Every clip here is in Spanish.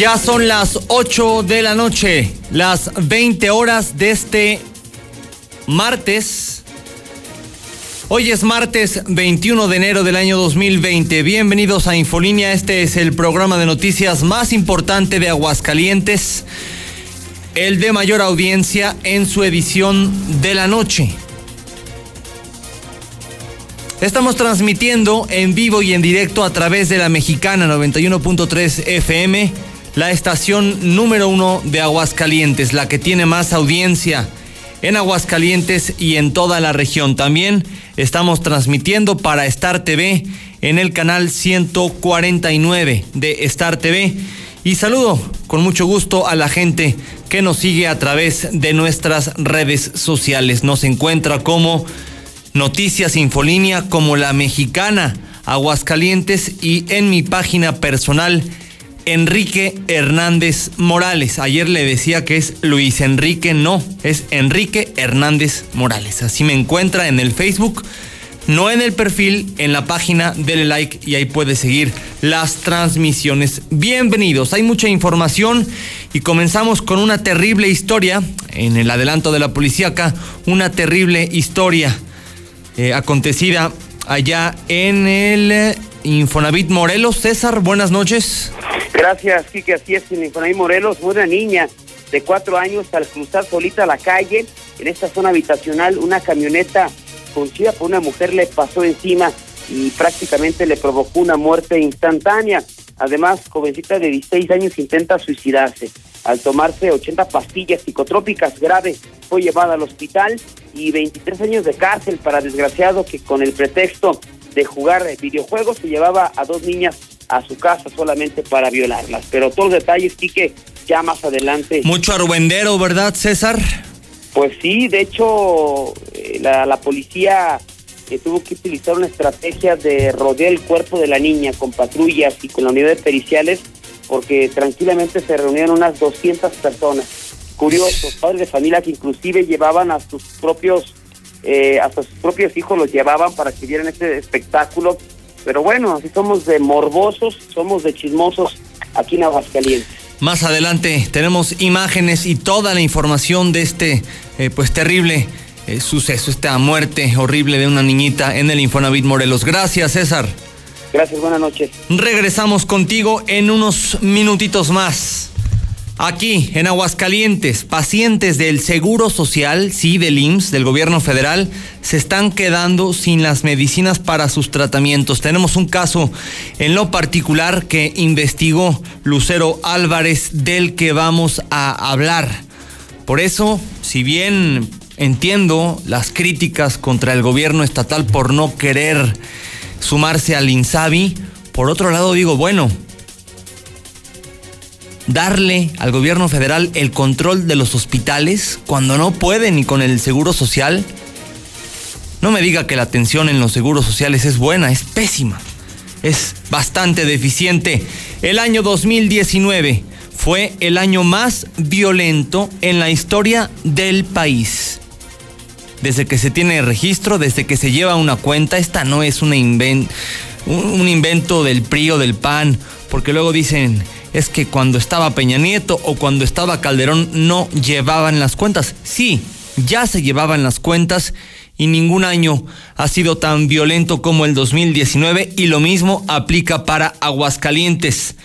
Ya son las 8 de la noche, las 20 horas de este martes. Hoy es martes 21 de enero del año 2020. Bienvenidos a Infolínea. Este es el programa de noticias más importante de Aguascalientes, el de mayor audiencia en su edición de la noche. Estamos transmitiendo en vivo y en directo a través de la mexicana 91.3 FM la estación número uno de Aguascalientes, la que tiene más audiencia en Aguascalientes y en toda la región. También estamos transmitiendo para Star TV en el canal 149 de Star TV. Y saludo con mucho gusto a la gente que nos sigue a través de nuestras redes sociales. Nos encuentra como Noticias Infolínea, como La Mexicana, Aguascalientes y en mi página personal Enrique Hernández Morales. Ayer le decía que es Luis Enrique, no, es Enrique Hernández Morales. Así me encuentra en el Facebook, no en el perfil, en la página, dele like y ahí puede seguir las transmisiones. Bienvenidos, hay mucha información y comenzamos con una terrible historia, en el adelanto de la policía acá, una terrible historia eh, acontecida allá en el Infonavit Morelos. César, buenas noches. Gracias, que Así es, en Infonavit Morelos, una niña de cuatro años al cruzar solita la calle en esta zona habitacional, una camioneta conducida por una mujer le pasó encima y prácticamente le provocó una muerte instantánea. Además, jovencita de 16 años intenta suicidarse. Al tomarse 80 pastillas psicotrópicas graves, fue llevada al hospital y 23 años de cárcel para desgraciado que con el pretexto de jugar videojuegos se llevaba a dos niñas a su casa solamente para violarlas. Pero todos los detalles, Quique, ya más adelante. Mucho argüendero, ¿verdad, César? Pues sí, de hecho, eh, la, la policía eh, tuvo que utilizar una estrategia de rodear el cuerpo de la niña con patrullas y con la unidad de periciales, porque tranquilamente se reunieron unas 200 personas. Curiosos, padres de familia que inclusive llevaban a sus propios, eh, hasta sus propios hijos los llevaban para que vieran este espectáculo pero bueno, así somos de morbosos, somos de chismosos aquí en Aguascalientes. Más adelante tenemos imágenes y toda la información de este eh, pues terrible eh, suceso, esta muerte horrible de una niñita en el Infonavit Morelos. Gracias, César. Gracias, buenas noches. Regresamos contigo en unos minutitos más. Aquí, en Aguascalientes, pacientes del Seguro Social, sí, del IMSS, del gobierno federal, se están quedando sin las medicinas para sus tratamientos. Tenemos un caso en lo particular que investigó Lucero Álvarez, del que vamos a hablar. Por eso, si bien entiendo las críticas contra el gobierno estatal por no querer sumarse al INSABI, por otro lado digo, bueno, darle al gobierno federal el control de los hospitales cuando no puede ni con el seguro social. No me diga que la atención en los seguros sociales es buena, es pésima, es bastante deficiente. El año 2019 fue el año más violento en la historia del país. Desde que se tiene registro, desde que se lleva una cuenta, esta no es un invento del PRI o del PAN, porque luego dicen, es que cuando estaba Peña Nieto o cuando estaba Calderón no llevaban las cuentas. Sí, ya se llevaban las cuentas y ningún año ha sido tan violento como el 2019 y lo mismo aplica para Aguascalientes.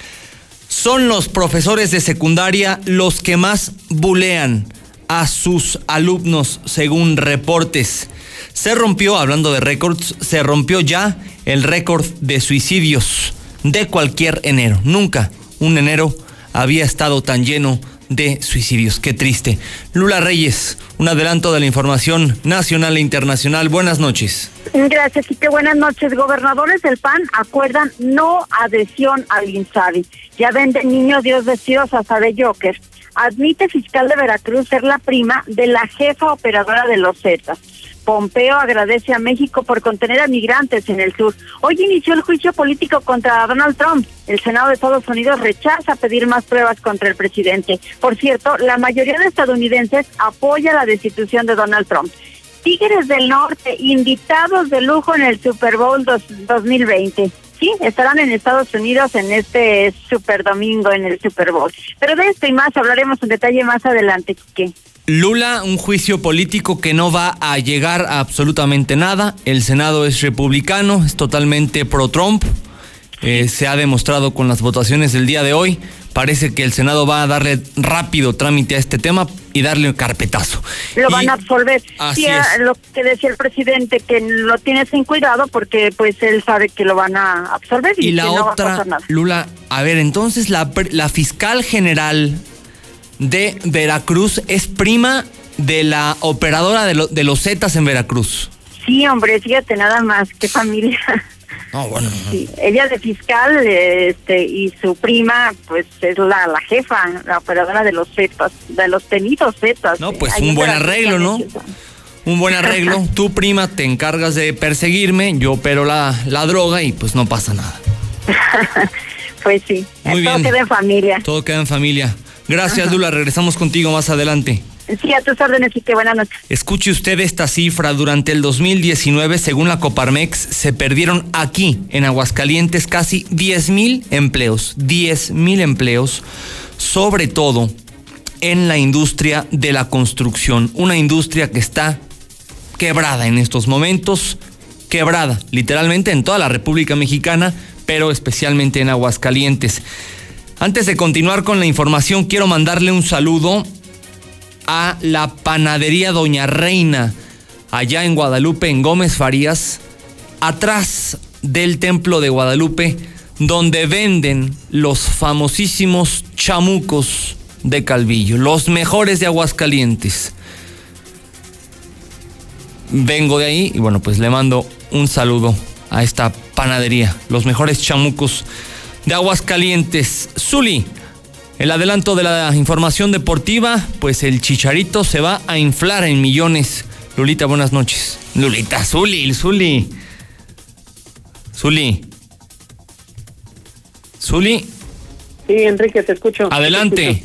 Son los profesores de secundaria los que más bulean a sus alumnos según reportes. Se rompió, hablando de récords, se rompió ya el récord de suicidios de cualquier enero. Nunca un enero había estado tan lleno de suicidios. Qué triste. Lula Reyes, un adelanto de la información nacional e internacional. Buenas noches. Gracias qué buenas noches. Gobernadores del PAN acuerdan no adhesión al INSABI. Ya venden niños Dios vestidos hasta de Joker. Admite fiscal de Veracruz ser la prima de la jefa operadora de los Zetas. Pompeo agradece a México por contener a migrantes en el sur. Hoy inició el juicio político contra Donald Trump. El Senado de Estados Unidos rechaza pedir más pruebas contra el presidente. Por cierto, la mayoría de estadounidenses apoya la destitución de Donald Trump. Tigres del Norte, invitados de lujo en el Super Bowl 2020. Sí, estarán en Estados Unidos en este Super Domingo en el Super Bowl. Pero de esto y más hablaremos en detalle más adelante, ¿Qué? Lula, un juicio político que no va a llegar a absolutamente nada. El Senado es republicano, es totalmente pro-Trump. Eh, se ha demostrado con las votaciones del día de hoy. Parece que el Senado va a darle rápido trámite a este tema y darle un carpetazo. Lo van a absolver. sí, lo que decía el presidente, que lo tiene sin cuidado porque pues él sabe que lo van a absolver y, la otra, Lula, a ver, entonces la, la fiscal general de Veracruz es prima de la operadora de, de los Zetas en Veracruz. Sí, hombre, fíjate nada más, qué familia. Oh, bueno. Sí, ella de fiscal este, y su prima, pues es la, la jefa, la operadora de los Zetas, de los tenidos Zetas. No, pues un buen arreglo, ¿no? Un buen arreglo. Tu prima te encargas de perseguirme, yo opero la, la droga y pues no pasa nada. pues sí, todo queda en familia. Todo queda en familia. Gracias, Lula. Regresamos contigo más adelante. Sí, a tus órdenes y que buenas noches. Escuche usted esta cifra. Durante el 2019, según la Coparmex, se perdieron aquí, en Aguascalientes, casi 10 mil empleos. 10 mil empleos, sobre todo en la industria de la construcción. Una industria que está quebrada en estos momentos. Quebrada, literalmente en toda la República Mexicana, pero especialmente en Aguascalientes. Antes de continuar con la información, quiero mandarle un saludo a la panadería Doña Reina, allá en Guadalupe, en Gómez Farías, atrás del templo de Guadalupe, donde venden los famosísimos chamucos de Calvillo, los mejores de Aguascalientes. Vengo de ahí y bueno, pues le mando un saludo a esta panadería, los mejores chamucos de Aguascalientes. Zuli, el adelanto de la información deportiva, pues el chicharito se va a inflar en millones. Lulita, buenas noches. Lulita, Zuli, Zuli. Zuli. Zuli. Sí, Enrique, te escucho. Adelante.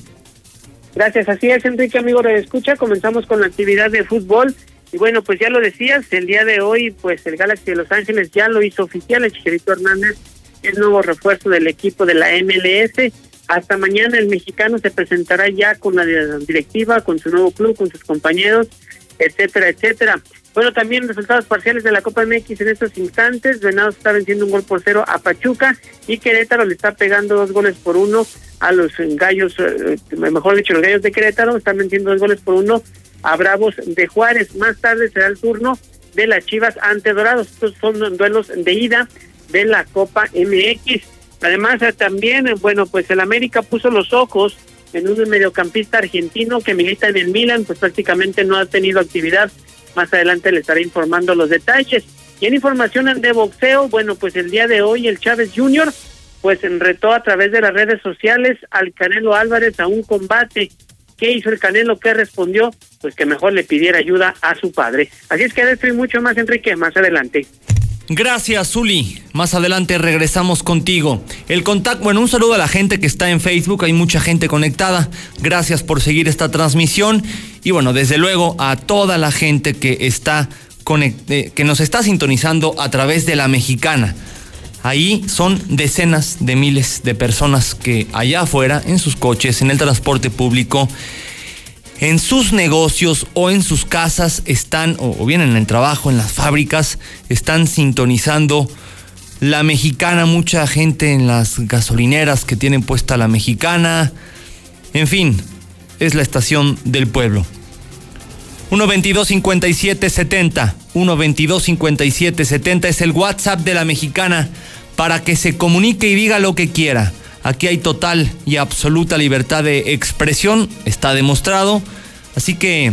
Gracias, así es, Enrique, amigo de escucha. Comenzamos con la actividad de fútbol. Y bueno, pues ya lo decías, el día de hoy, pues el Galaxy de Los Ángeles ya lo hizo oficial, el Chicharito Hernández el nuevo refuerzo del equipo de la MLS. Hasta mañana el mexicano se presentará ya con la directiva, con su nuevo club, con sus compañeros, etcétera, etcétera. Bueno, también resultados parciales de la Copa MX en estos instantes. Venados está venciendo un gol por cero a Pachuca y Querétaro le está pegando dos goles por uno a los gallos, eh, mejor dicho, los gallos de Querétaro están venciendo dos goles por uno a Bravos de Juárez. Más tarde será el turno de las Chivas ante Dorados. Estos son duelos de ida de la Copa MX. Además, eh, también, eh, bueno, pues el América puso los ojos en un mediocampista argentino que milita en el Milan, pues prácticamente no ha tenido actividad. Más adelante le estaré informando los detalles. Y en información de boxeo, bueno, pues el día de hoy el Chávez Jr. pues retó a través de las redes sociales al Canelo Álvarez a un combate. ¿Qué hizo el Canelo? ¿Qué respondió? Pues que mejor le pidiera ayuda a su padre. Así es que de y mucho más, Enrique, más adelante. Gracias, Zuli. Más adelante regresamos contigo. El contacto, bueno, un saludo a la gente que está en Facebook, hay mucha gente conectada. Gracias por seguir esta transmisión y bueno, desde luego a toda la gente que está eh, que nos está sintonizando a través de la Mexicana. Ahí son decenas de miles de personas que allá afuera, en sus coches, en el transporte público, en sus negocios o en sus casas están, o, bien en el trabajo, en las fábricas, están sintonizando la mexicana, mucha gente en las gasolineras que tienen puesta la mexicana. En fin, es la estación del pueblo. 122 57 70 122 57 70 es el WhatsApp de la mexicana para que se comunique y diga lo que quiera. Aquí hay total y absoluta libertad de expresión, está demostrado. Así que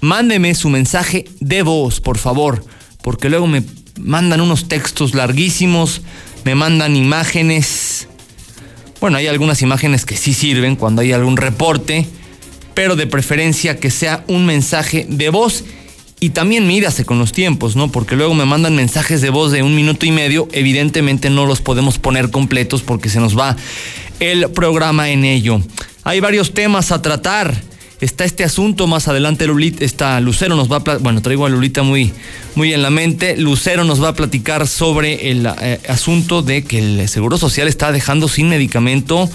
mándeme su mensaje de voz, por favor, porque luego me mandan unos textos larguísimos, me mandan imágenes. Bueno, hay algunas imágenes que sí sirven cuando hay algún reporte, pero de preferencia que sea un mensaje de voz y también mídase con los tiempos, ¿no? Porque luego me mandan mensajes de voz de un minuto y medio, evidentemente no los podemos poner completos porque se nos va el programa en ello. Hay varios temas a tratar. Está este asunto más adelante, Lulita, está Lucero nos va a, bueno, traigo a Lulita muy, muy en la mente. Lucero nos va a platicar sobre el eh, asunto de que el Seguro Social está dejando sin medicamento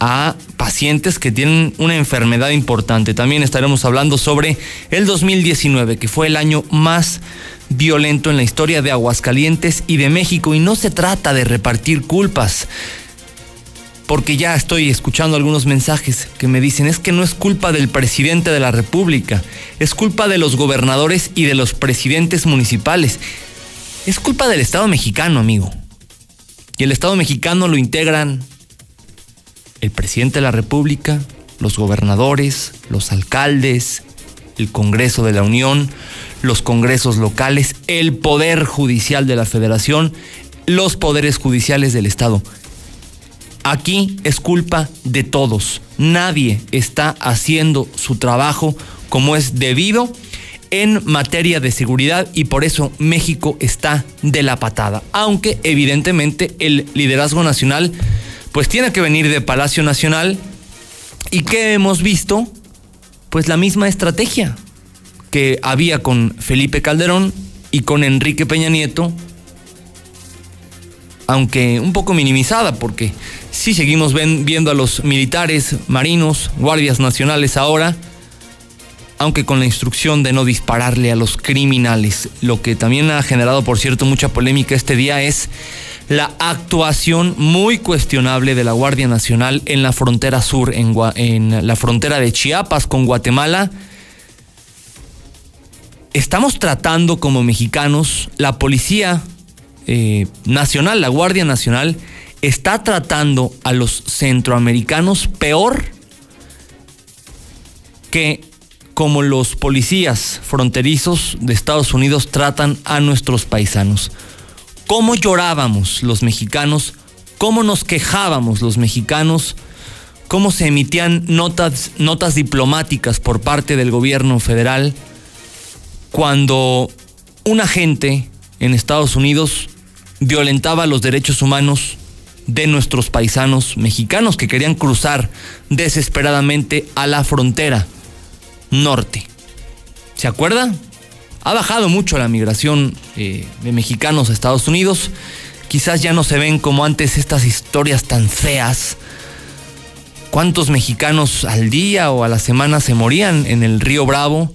a pacientes que tienen una enfermedad importante. También estaremos hablando sobre el 2019, que fue el año más violento en la historia de Aguascalientes y de México. Y no se trata de repartir culpas, porque ya estoy escuchando algunos mensajes que me dicen es que no es culpa del presidente de la República, es culpa de los gobernadores y de los presidentes municipales. Es culpa del Estado mexicano, amigo. Y el Estado mexicano lo integran el presidente de la República, los gobernadores, los alcaldes, el Congreso de la Unión, los congresos locales, el Poder Judicial de la Federación, los poderes judiciales del Estado. Aquí es culpa de todos. Nadie está haciendo su trabajo como es debido en materia de seguridad y por eso México está de la patada. Aunque evidentemente el liderazgo nacional pues tiene que venir de Palacio Nacional. ¿Y qué hemos visto? Pues la misma estrategia que había con Felipe Calderón y con Enrique Peña Nieto, aunque un poco minimizada, porque sí seguimos viendo a los militares, marinos, guardias nacionales ahora, aunque con la instrucción de no dispararle a los criminales. Lo que también ha generado, por cierto, mucha polémica este día es la actuación muy cuestionable de la Guardia Nacional en la frontera sur, en, la frontera de Chiapas con Guatemala. Estamos tratando como mexicanos, la Policía eh, Nacional, la Guardia Nacional, está tratando a los centroamericanos peor que como los policías fronterizos de Estados Unidos tratan a nuestros paisanos cómo llorábamos los mexicanos, cómo nos quejábamos los mexicanos, cómo se emitían notas, notas diplomáticas por parte del gobierno federal cuando un agente en Estados Unidos violentaba los derechos humanos de nuestros paisanos mexicanos que querían cruzar desesperadamente a la frontera norte. ¿Se acuerda? Ha bajado mucho la migración eh, de mexicanos a Estados Unidos. Quizás ya no se ven como antes estas historias tan feas. ¿Cuántos mexicanos al día o a la semana se morían en el río Bravo?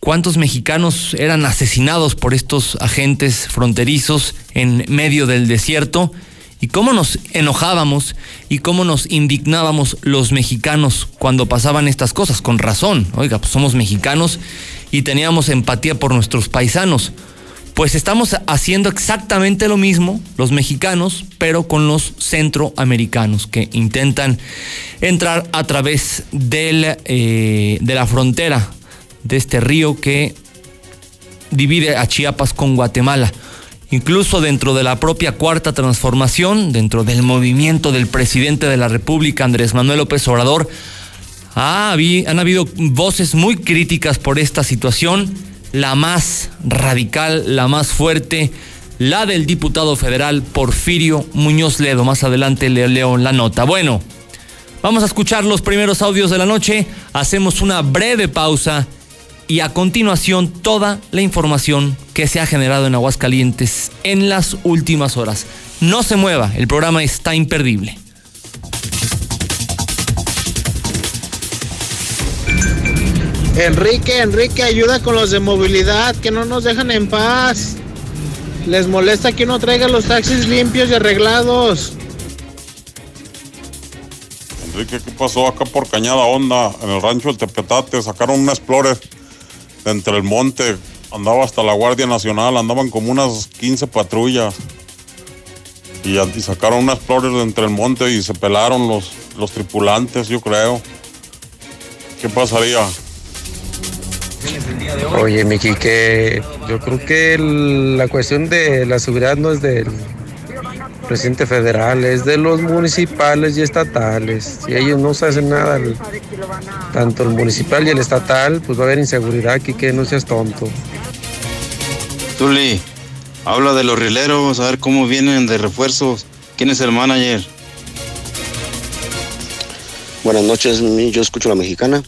¿Cuántos mexicanos eran asesinados por estos agentes fronterizos en medio del desierto? y cómo nos enojábamos y cómo nos indignábamos los mexicanos cuando pasaban estas cosas, con razón. Oiga, pues somos mexicanos y teníamos empatía por nuestros paisanos. Pues estamos haciendo exactamente lo mismo los mexicanos, pero con los centroamericanos que intentan entrar a través del, eh, de la frontera de este río que divide a Chiapas con Guatemala incluso dentro de la propia cuarta transformación, dentro del movimiento del presidente de la República, Andrés Manuel López Obrador, han habido voces muy críticas por esta situación, la más radical, la más fuerte, la del diputado federal Porfirio Muñoz Ledo. Más adelante le leo la nota. Bueno, vamos a escuchar los primeros audios de la noche, hacemos una breve pausa y a continuación toda la información que se ha generado en Aguascalientes en las últimas horas. No se mueva, el programa está imperdible. Enrique, Enrique, ayuda con los de movilidad, que no nos dejan en paz. Les molesta que uno traiga los taxis limpios y arreglados. Enrique, ¿qué pasó acá por Cañada Honda, en el rancho del Tepetate? Sacaron un Explorer entre el monte, andaba hasta la Guardia Nacional, andaban como unas 15 patrullas. y, sacaron unas flores de entre el monte y se pelaron los, los tripulantes, yo creo. ¿Qué pasaría? Oye, Miki, que yo creo que el- la cuestión de la seguridad no es del presidente federal, es de los municipales y estatales. Si ellos no se hacen nada, el- tanto el municipal y el estatal, pues va a haber inseguridad aquí, que no seas tonto. Zuli, habla de los rileros, a ver cómo vienen de refuerzos. ¿Quién es el manager? Buenas noches, yo escucho la mexicana.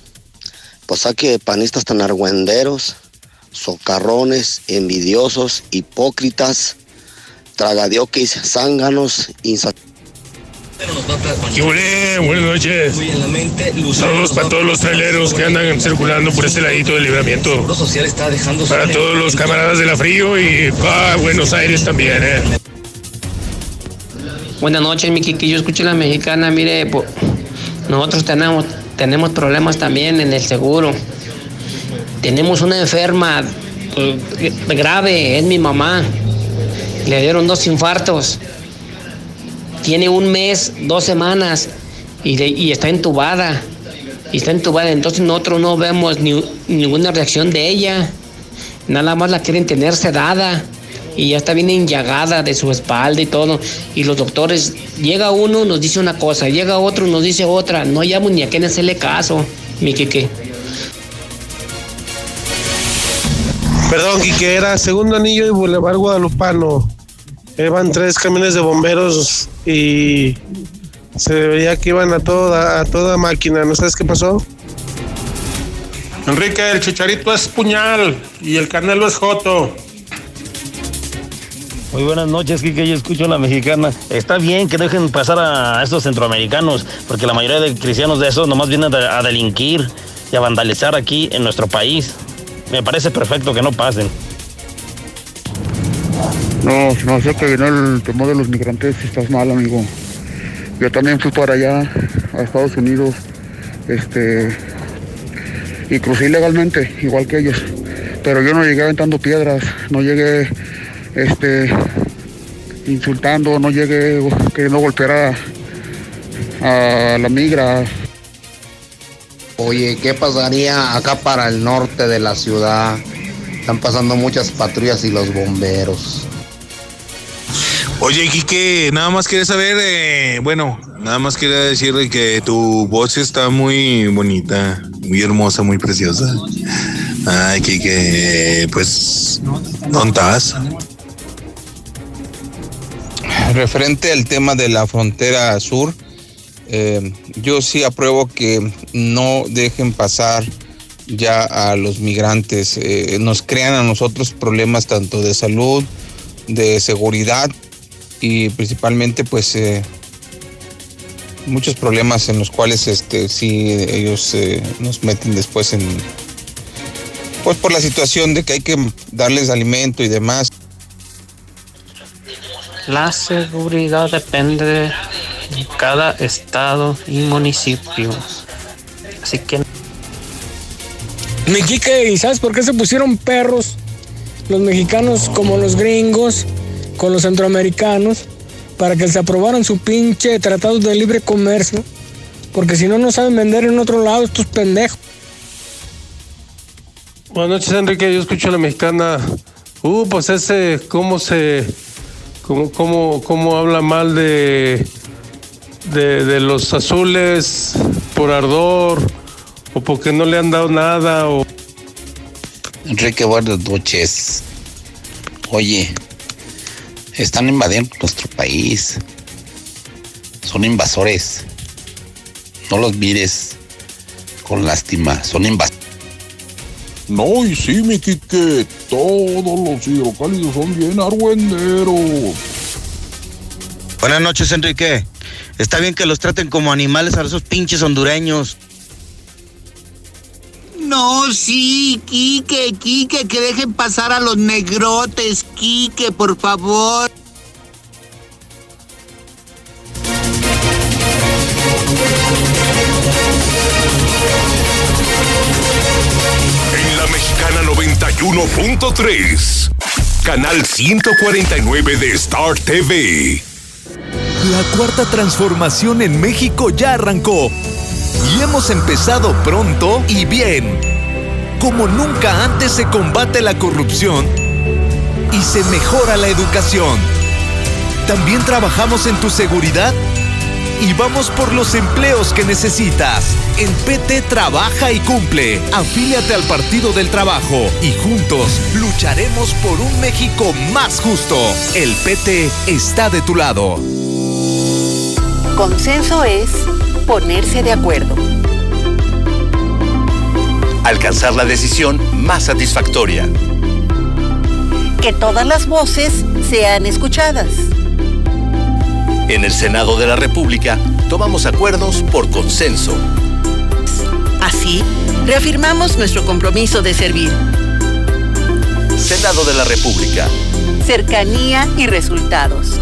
Pues aquí panistas tan argüenderos, socarrones, envidiosos, hipócritas, tragadioques, zánganos, insa... ¿Qué huele? Buenas noches. Saludos para todos los traileros que andan circulando por este ladito del libramiento. Para todos los camaradas de la frío y para Buenos Aires también, ¿eh? Buenas noches, mi Kiki. Yo escucho la mexicana. Mire, nosotros tenemos, tenemos problemas también en el seguro. Tenemos una enferma eh, grave, es mi mamá. Le dieron dos infartos. Tiene un mes, dos semanas y, está entubada. Y está entubada. Entonces nosotros no vemos ni- ninguna reacción de ella. Nada más la quieren tener sedada y ya está bien enllagada de su espalda y todo. Y los doctores, llega uno, nos dice una cosa, llega otro, nos dice otra. No llamo ni a quién hacerle caso, mi Kike. Perdón, Quique, era segundo anillo y Boulevard Guadalupano. Eh, Van tres camiones de bomberos y se veía que iban a toda, a toda máquina. ¿No sabes qué pasó? Enrique, el chicharito es puñal y el canelo es joto. Muy buenas noches, Kike. Yo escucho la mexicana. Está bien que dejen pasar a estos centroamericanos, porque la mayoría de cristianos de esos nomás vienen a a delinquir y a vandalizar aquí en nuestro país. Me parece perfecto que no pasen. No, no sé que viene el tema de los migrantes, estás mal, amigo. Yo también fui para allá, a Estados Unidos, este, y crucé ilegalmente, igual que ellos. Pero yo no llegué aventando piedras, no llegué, este, insultando, no llegué queriendo golpear a, a la migra. Oye, ¿qué pasaría acá para el norte de la ciudad? Están pasando muchas patrullas y los bomberos. Oye, Quique, nada más quería saber, eh, bueno, nada más quería decir que tu voz está muy bonita, muy hermosa, muy preciosa. Ay, Quique, pues, ¿dónde estás? Referente al tema de la frontera sur, eh, yo sí apruebo que no dejen pasar ya a los migrantes. Eh, nos crean a nosotros problemas tanto de salud, de seguridad y principalmente pues eh, muchos problemas en los cuales este sí ellos nos meten después en pues por la situación de que hay que darles alimento y demás. La seguridad depende de cada estado y municipio. Así que Mi Quique, ¿y sabes por qué se pusieron perros los mexicanos como los gringos con los centroamericanos? Para que se aprobaran su pinche tratados de libre comercio. Porque si no, no saben vender en otro lado estos pendejos. Buenas noches, Enrique. Yo escucho la mexicana. Uh, pues ese, cómo se. Cómo, cómo, habla mal de, de. de los azules por ardor. O porque no le han dado nada. O. Enrique, buenas noches. Oye, están invadiendo nuestro país. Son invasores. No los mires con lástima. Son invasores. No, y sí, mi Quique, todos los hidrocálidos son bien argüenderos. Buenas noches, Enrique. Está bien que los traten como animales a esos pinches hondureños. No, sí, Quique, Quique, que dejen pasar a los negrotes, Quique, por favor. 91.3, canal 149 de Star TV. La cuarta transformación en México ya arrancó. Y hemos empezado pronto y bien. Como nunca antes se combate la corrupción y se mejora la educación. También trabajamos en tu seguridad y vamos por los empleos que necesitas. El PT trabaja y cumple. Afíliate al Partido del Trabajo y juntos lucharemos por un México más justo. El PT está de tu lado. Consenso es ponerse de acuerdo. Alcanzar la decisión más satisfactoria. Que todas las voces sean escuchadas. En el Senado de la República tomamos acuerdos por consenso. Así, reafirmamos nuestro compromiso de servir. Senado de la República. Cercanía y resultados.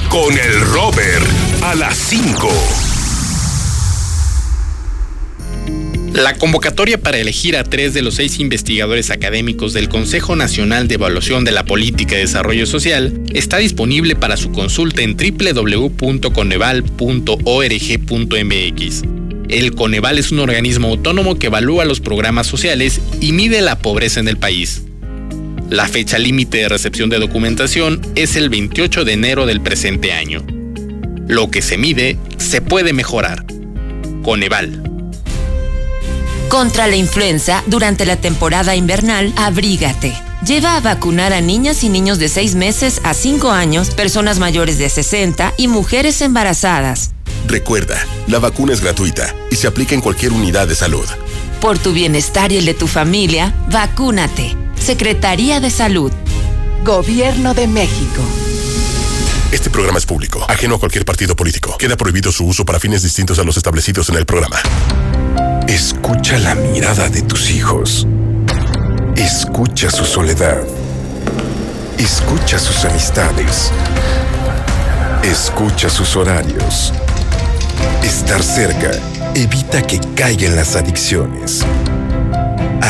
con el Robert! A las 5. La convocatoria para elegir a tres de los seis investigadores académicos del Consejo Nacional de Evaluación de la Política de Desarrollo Social está disponible para su consulta en www.coneval.org.mx. El Coneval es un organismo autónomo que evalúa los programas sociales y mide la pobreza en el país. La fecha límite de recepción de documentación es el 28 de enero del presente año. Lo que se mide se puede mejorar. Coneval. Contra la influenza, durante la temporada invernal, abrígate. Lleva a vacunar a niñas y niños de 6 meses a 5 años, personas mayores de 60 y mujeres embarazadas. Recuerda, la vacuna es gratuita y se aplica en cualquier unidad de salud. Por tu bienestar y el de tu familia, vacúnate. Secretaría de Salud. Gobierno de México. Este programa es público, ajeno a cualquier partido político. Queda prohibido su uso para fines distintos a los establecidos en el programa. Escucha la mirada de tus hijos. Escucha su soledad. Escucha sus amistades. Escucha sus horarios. Estar cerca evita que caigan las adicciones.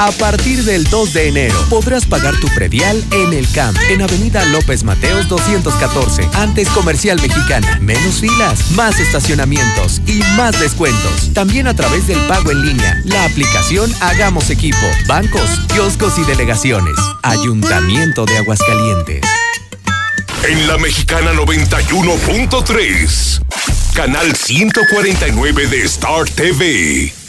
A partir del 2 de enero podrás pagar tu predial en el CAMP, en Avenida López Mateos 214, antes Comercial Mexicana. Menos filas, más estacionamientos y más descuentos. También a través del pago en línea, la aplicación Hagamos Equipo, bancos, kioscos y delegaciones. Ayuntamiento de Aguascalientes. En la Mexicana 91.3, canal 149 de Star TV.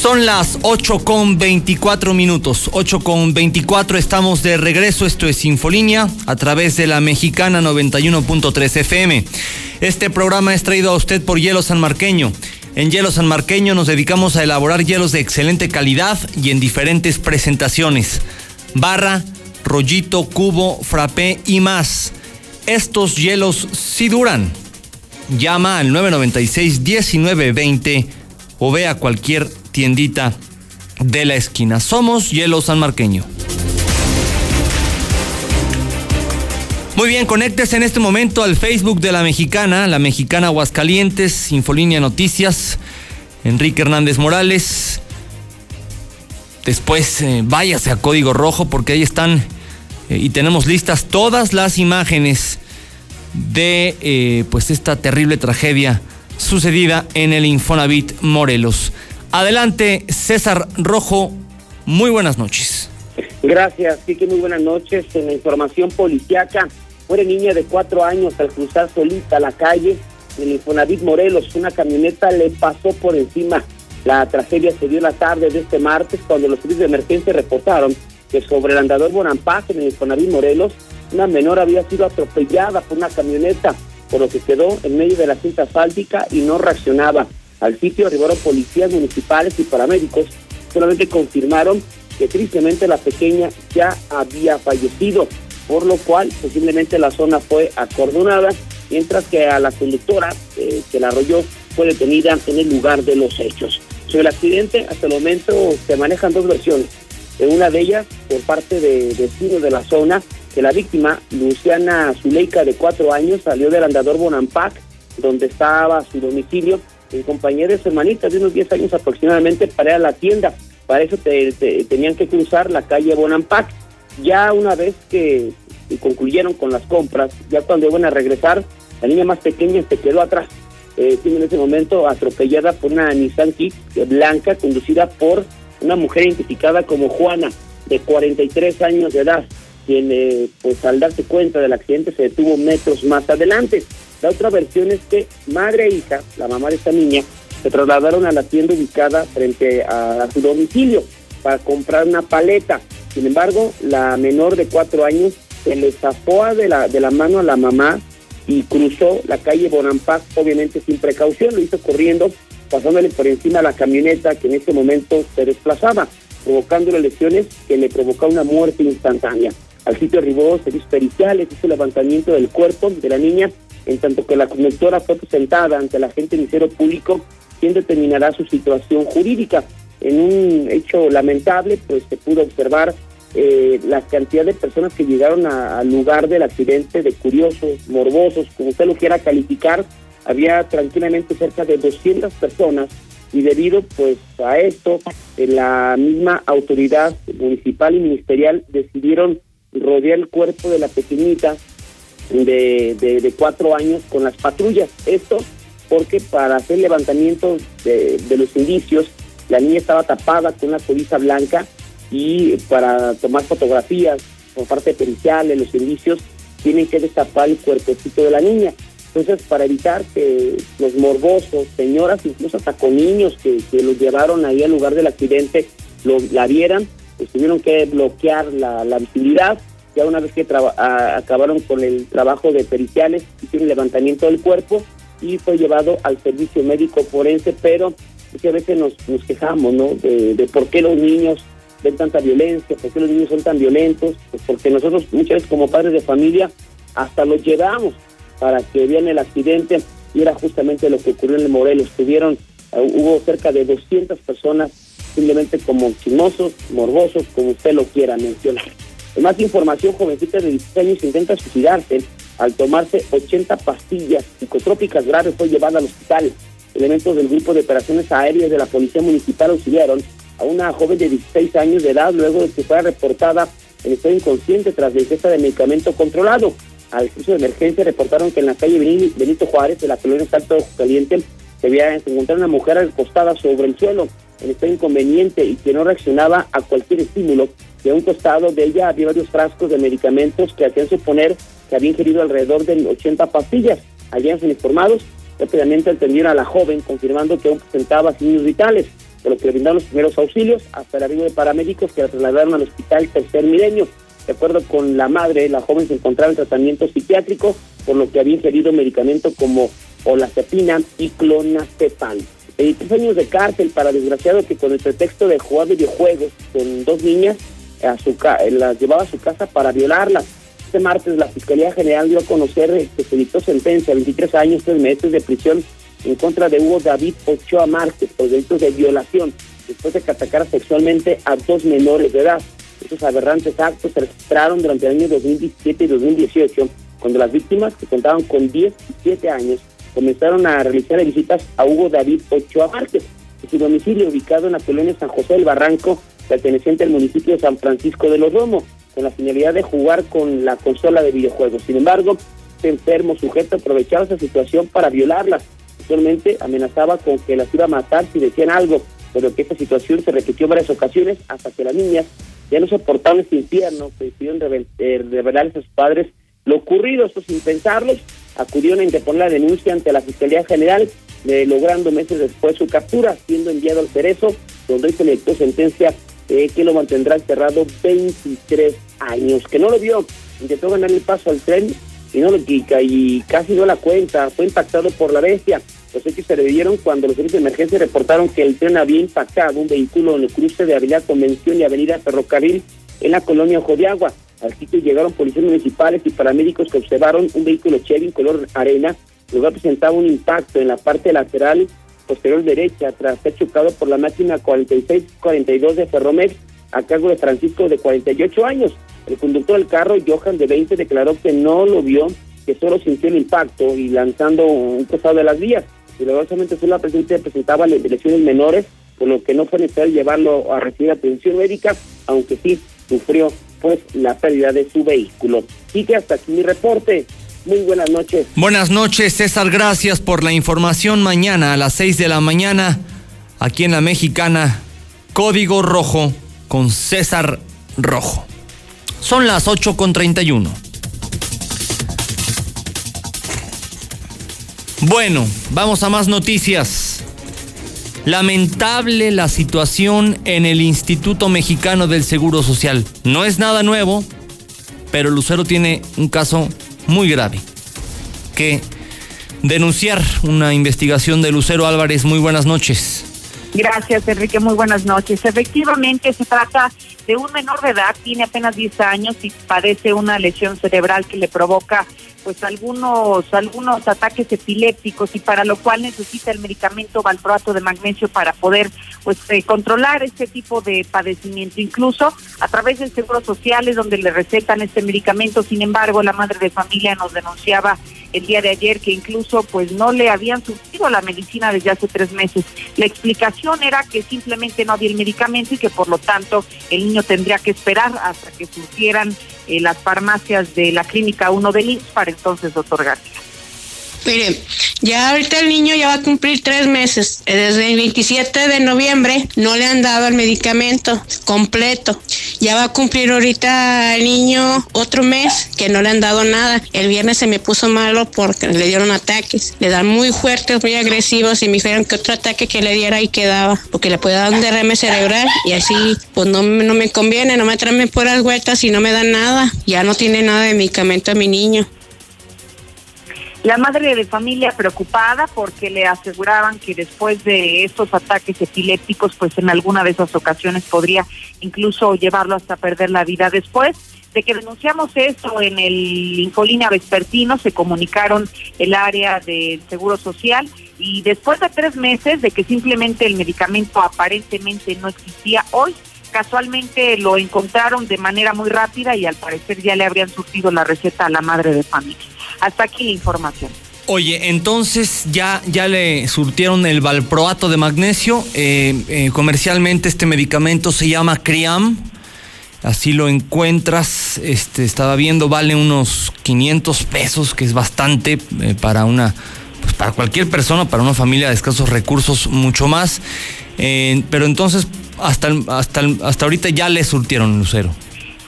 Son las 8 con 24 minutos. 8 con 24 estamos de regreso. Esto es Infolínea a través de la mexicana 91.3 FM. Este programa es traído a usted por Hielo San Marqueño. En Hielo San Marqueño nos dedicamos a elaborar hielos de excelente calidad y en diferentes presentaciones. Barra, rollito, cubo, frappé y más. Estos hielos sí duran. Llama al 996-1920 o ve a cualquier tiendita de la esquina. Somos Hielo San Marqueño. Muy bien, conéctese en este momento al Facebook de la Mexicana, la Mexicana Aguascalientes, Infolínea Noticias, Enrique Hernández Morales. después eh, váyase a Código Rojo porque ahí están eh, y tenemos listas todas las imágenes de eh, pues esta terrible tragedia sucedida en el Infonavit Morelos. Adelante, César Rojo, muy buenas noches. Gracias, que muy buenas noches. En la información policiaca, muere niña de cuatro años al cruzar solita la calle en el Infonavit Morelos. Una camioneta le pasó por encima. La tragedia se dio la tarde de este martes cuando los servicios de emergencia reportaron que sobre el andador Bonampak en el Infonavit Morelos, una menor había sido atropellada por una camioneta, por lo que quedó en medio de la cinta asfáltica y no reaccionaba. Al sitio arribaron policías municipales y paramédicos, solamente confirmaron que tristemente la pequeña ya había fallecido, por lo cual posiblemente la zona fue acordonada, mientras que a la conductora eh, que la arrolló fue detenida en el lugar de los hechos. Sobre el accidente, hasta el momento se manejan dos versiones. En una de ellas, por parte de vecinos de la zona, que la víctima, Luciana Zuleika, de cuatro años, salió del andador Bonampak, donde estaba su domicilio, en compañía de su hermanita de unos 10 años aproximadamente, para ir a la tienda. Para eso tenían que cruzar la calle Bonampak. Ya una vez que concluyeron con las compras, ya cuando iban a regresar, la niña más pequeña se quedó atrás. Eh, en ese momento atropellada por una Nissan Kick blanca conducida por una mujer identificada como Juana, de 43 años de edad, quien pues al darse cuenta del accidente se detuvo metros más adelante. La otra versión es que madre e hija, la mamá de esta niña, se trasladaron a la tienda ubicada frente a, su domicilio para comprar una paleta. Sin embargo, la menor de cuatro años se le zafó de la, de la mano a la mamá y cruzó la calle Bonampak, obviamente sin precaución, lo hizo corriendo pasándole por encima a la camioneta que en ese momento se desplazaba, provocándole lesiones que le provocó una muerte instantánea. Al sitio arribó servicios periciales, hizo levantamiento del cuerpo de la niña, en tanto que la conductora fue presentada ante el agente ministero público, quien determinará su situación jurídica. En un hecho lamentable, pues se pudo observar eh, la cantidad de personas que llegaron al lugar del accidente, de curiosos, morbosos, como usted lo quiera calificar, había tranquilamente cerca de 200 personas y debido pues a esto la misma autoridad municipal y ministerial decidieron rodear el cuerpo de la pequeñita de, de, cuatro años con las patrullas. Esto porque para hacer levantamiento de, de los indicios la niña estaba tapada con una codiza blanca y para tomar fotografías por parte pericial los indicios tienen que destapar el cuerpecito de la niña. Entonces, para evitar que los morbosos, señoras, incluso hasta con niños que, que los llevaron ahí al lugar del accidente, lo, la vieran, pues tuvieron que bloquear la, visibilidad. Ya una vez que acabaron con el trabajo de periciales, hicieron levantamiento del cuerpo y fue llevado al servicio médico forense, pero muchas veces nos, nos quejamos, ¿no? De, de, por qué los niños ven tanta violencia, por qué los niños son tan violentos, pues porque nosotros muchas veces como padres de familia hasta los llevamos para que vean el accidente y era justamente lo que ocurrió en el Morelos. Tuvieron, uh, hubo cerca de 200 personas simplemente como chismosos, morbosos, como usted lo quiera mencionar. En más información, jovencita de 16 años intenta suicidarse al tomarse 80 pastillas psicotrópicas graves fue llevada al hospital. Elementos del grupo de operaciones aéreas de la Policía Municipal auxiliaron a una joven de 16 años de edad luego de que fuera reportada en estado inconsciente tras la ingesta de medicamento controlado al servicio de emergencia reportaron que en la calle Benito Juárez de la colonia Salto Caliente se había encontrado una mujer acostada sobre el suelo en estado inconveniente y que no reaccionaba a cualquier estímulo. A un costado de ella había varios frascos de medicamentos que hacían suponer que había ingerido alrededor de 80 pastillas. Habían sido informados, rápidamente atendieron a la joven confirmando que aún presentaba signos vitales, por lo que le brindaron los primeros auxilios hasta el arribo de paramédicos que la trasladaron al hospital Tercer Milenio. De acuerdo con la madre, la joven se encontraba en tratamiento psiquiátrico, por lo que había ingerido medicamentos como olazepina y clonazepam. 23 años de cárcel para desgraciado que con el pretexto de jugar videojuegos con dos niñas, a su las llevaba a su casa para violarlas. Este martes la Fiscalía General dio a conocer que se dictó sentencia, 23 años, 3 meses de prisión en contra de Hugo David Ochoa Márquez por delitos de violación, después de que atacara sexualmente a dos menores de edad. Estos aberrantes actos se registraron durante el año 2017 y 2018, cuando las víctimas, que contaban con 10 y 7 años, comenzaron a realizar visitas a Hugo David Ochoa Márquez, en su domicilio ubicado en la colonia San José del Barranco, perteneciente al municipio de San Francisco de los Romos, con la finalidad de jugar con la consola de videojuegos. Sin embargo, este enfermo sujeto aprovechaba esa situación para violarlas. Actualmente amenazaba con que las iba a matar si decían algo, pero que esta situación se repitió varias ocasiones hasta que las niñas ya no soportaban este infierno, decidieron eh, revelarles a sus padres lo ocurrido, esto sin pensarlos, acudieron a interponer la denuncia ante la Fiscalía General, logrando meses después su captura, siendo enviado al Cerezo, donde se le dictó sentencia eh, que lo mantendrá encerrado 23 años. Que no lo vio, intentó ganar el paso al tren y no lo y casi no la cuenta, fue impactado por la bestia. Los hechos se revivieron cuando los servicios de emergencia reportaron que el tren había impactado un vehículo en el cruce de Avenida Convención y Avenida Ferrocarril en la colonia Ojo de Agua. Al sitio llegaron policías municipales y paramédicos que observaron un vehículo Chevy en color arena, luego presentaba un impacto en la parte lateral posterior derecha tras ser chocado por la máquina 4642 de Ferromex a cargo de Francisco de 48 años. El conductor del carro, Johan de 20, declaró que no lo vio, que solo sintió el impacto y lanzando un costado de las vías. Solamente fue la presente presentaba lesiones menores, por lo que no fue necesario llevarlo a recibir atención médica, aunque sí sufrió pues la pérdida de su vehículo. Y que hasta aquí mi reporte. Muy buenas noches. Buenas noches, César. Gracias por la información. Mañana a las 6 de la mañana, aquí en la Mexicana, Código Rojo con César Rojo. Son las 8 con 31. Bueno, vamos a más noticias. Lamentable la situación en el Instituto Mexicano del Seguro Social. No es nada nuevo, pero Lucero tiene un caso muy grave que denunciar una investigación de Lucero Álvarez. Muy buenas noches. Gracias, Enrique. Muy buenas noches. Efectivamente, se trata de un menor de edad, tiene apenas 10 años y padece una lesión cerebral que le provoca pues algunos algunos ataques epilépticos y para lo cual necesita el medicamento valproato de magnesio para poder pues eh, controlar este tipo de padecimiento. Incluso a través del seguro social es donde le recetan este medicamento. Sin embargo la madre de familia nos denunciaba el día de ayer que incluso pues no le habían surtido la medicina desde hace tres meses la explicación era que simplemente no había el medicamento y que por lo tanto el niño tendría que esperar hasta que surgieran eh, las farmacias de la clínica 1 del IMSS para entonces otorgarla. Mire, ya ahorita el niño ya va a cumplir tres meses. Desde el 27 de noviembre no le han dado el medicamento completo. Ya va a cumplir ahorita el niño otro mes que no le han dado nada. El viernes se me puso malo porque le dieron ataques. Le dan muy fuertes, muy agresivos y me dijeron que otro ataque que le diera ahí quedaba. Porque le puede dar un derrame cerebral y así pues no, no me conviene, no me traen por las vueltas y no me dan nada. Ya no tiene nada de medicamento a mi niño. La madre de familia preocupada porque le aseguraban que después de estos ataques epilépticos, pues en alguna de esas ocasiones podría incluso llevarlo hasta perder la vida. Después de que denunciamos esto en el Infolínea Vespertino, se comunicaron el área del Seguro Social y después de tres meses de que simplemente el medicamento aparentemente no existía, hoy casualmente lo encontraron de manera muy rápida y al parecer ya le habrían surtido la receta a la madre de familia. Hasta aquí la información. Oye, entonces ya, ya le surtieron el valproato de magnesio. Eh, eh, comercialmente este medicamento se llama Criam. Así lo encuentras. Este, estaba viendo, vale unos 500 pesos, que es bastante eh, para una, pues para cualquier persona, para una familia de escasos recursos, mucho más. pero entonces, hasta, hasta, hasta ahorita ya le surtieron, Lucero.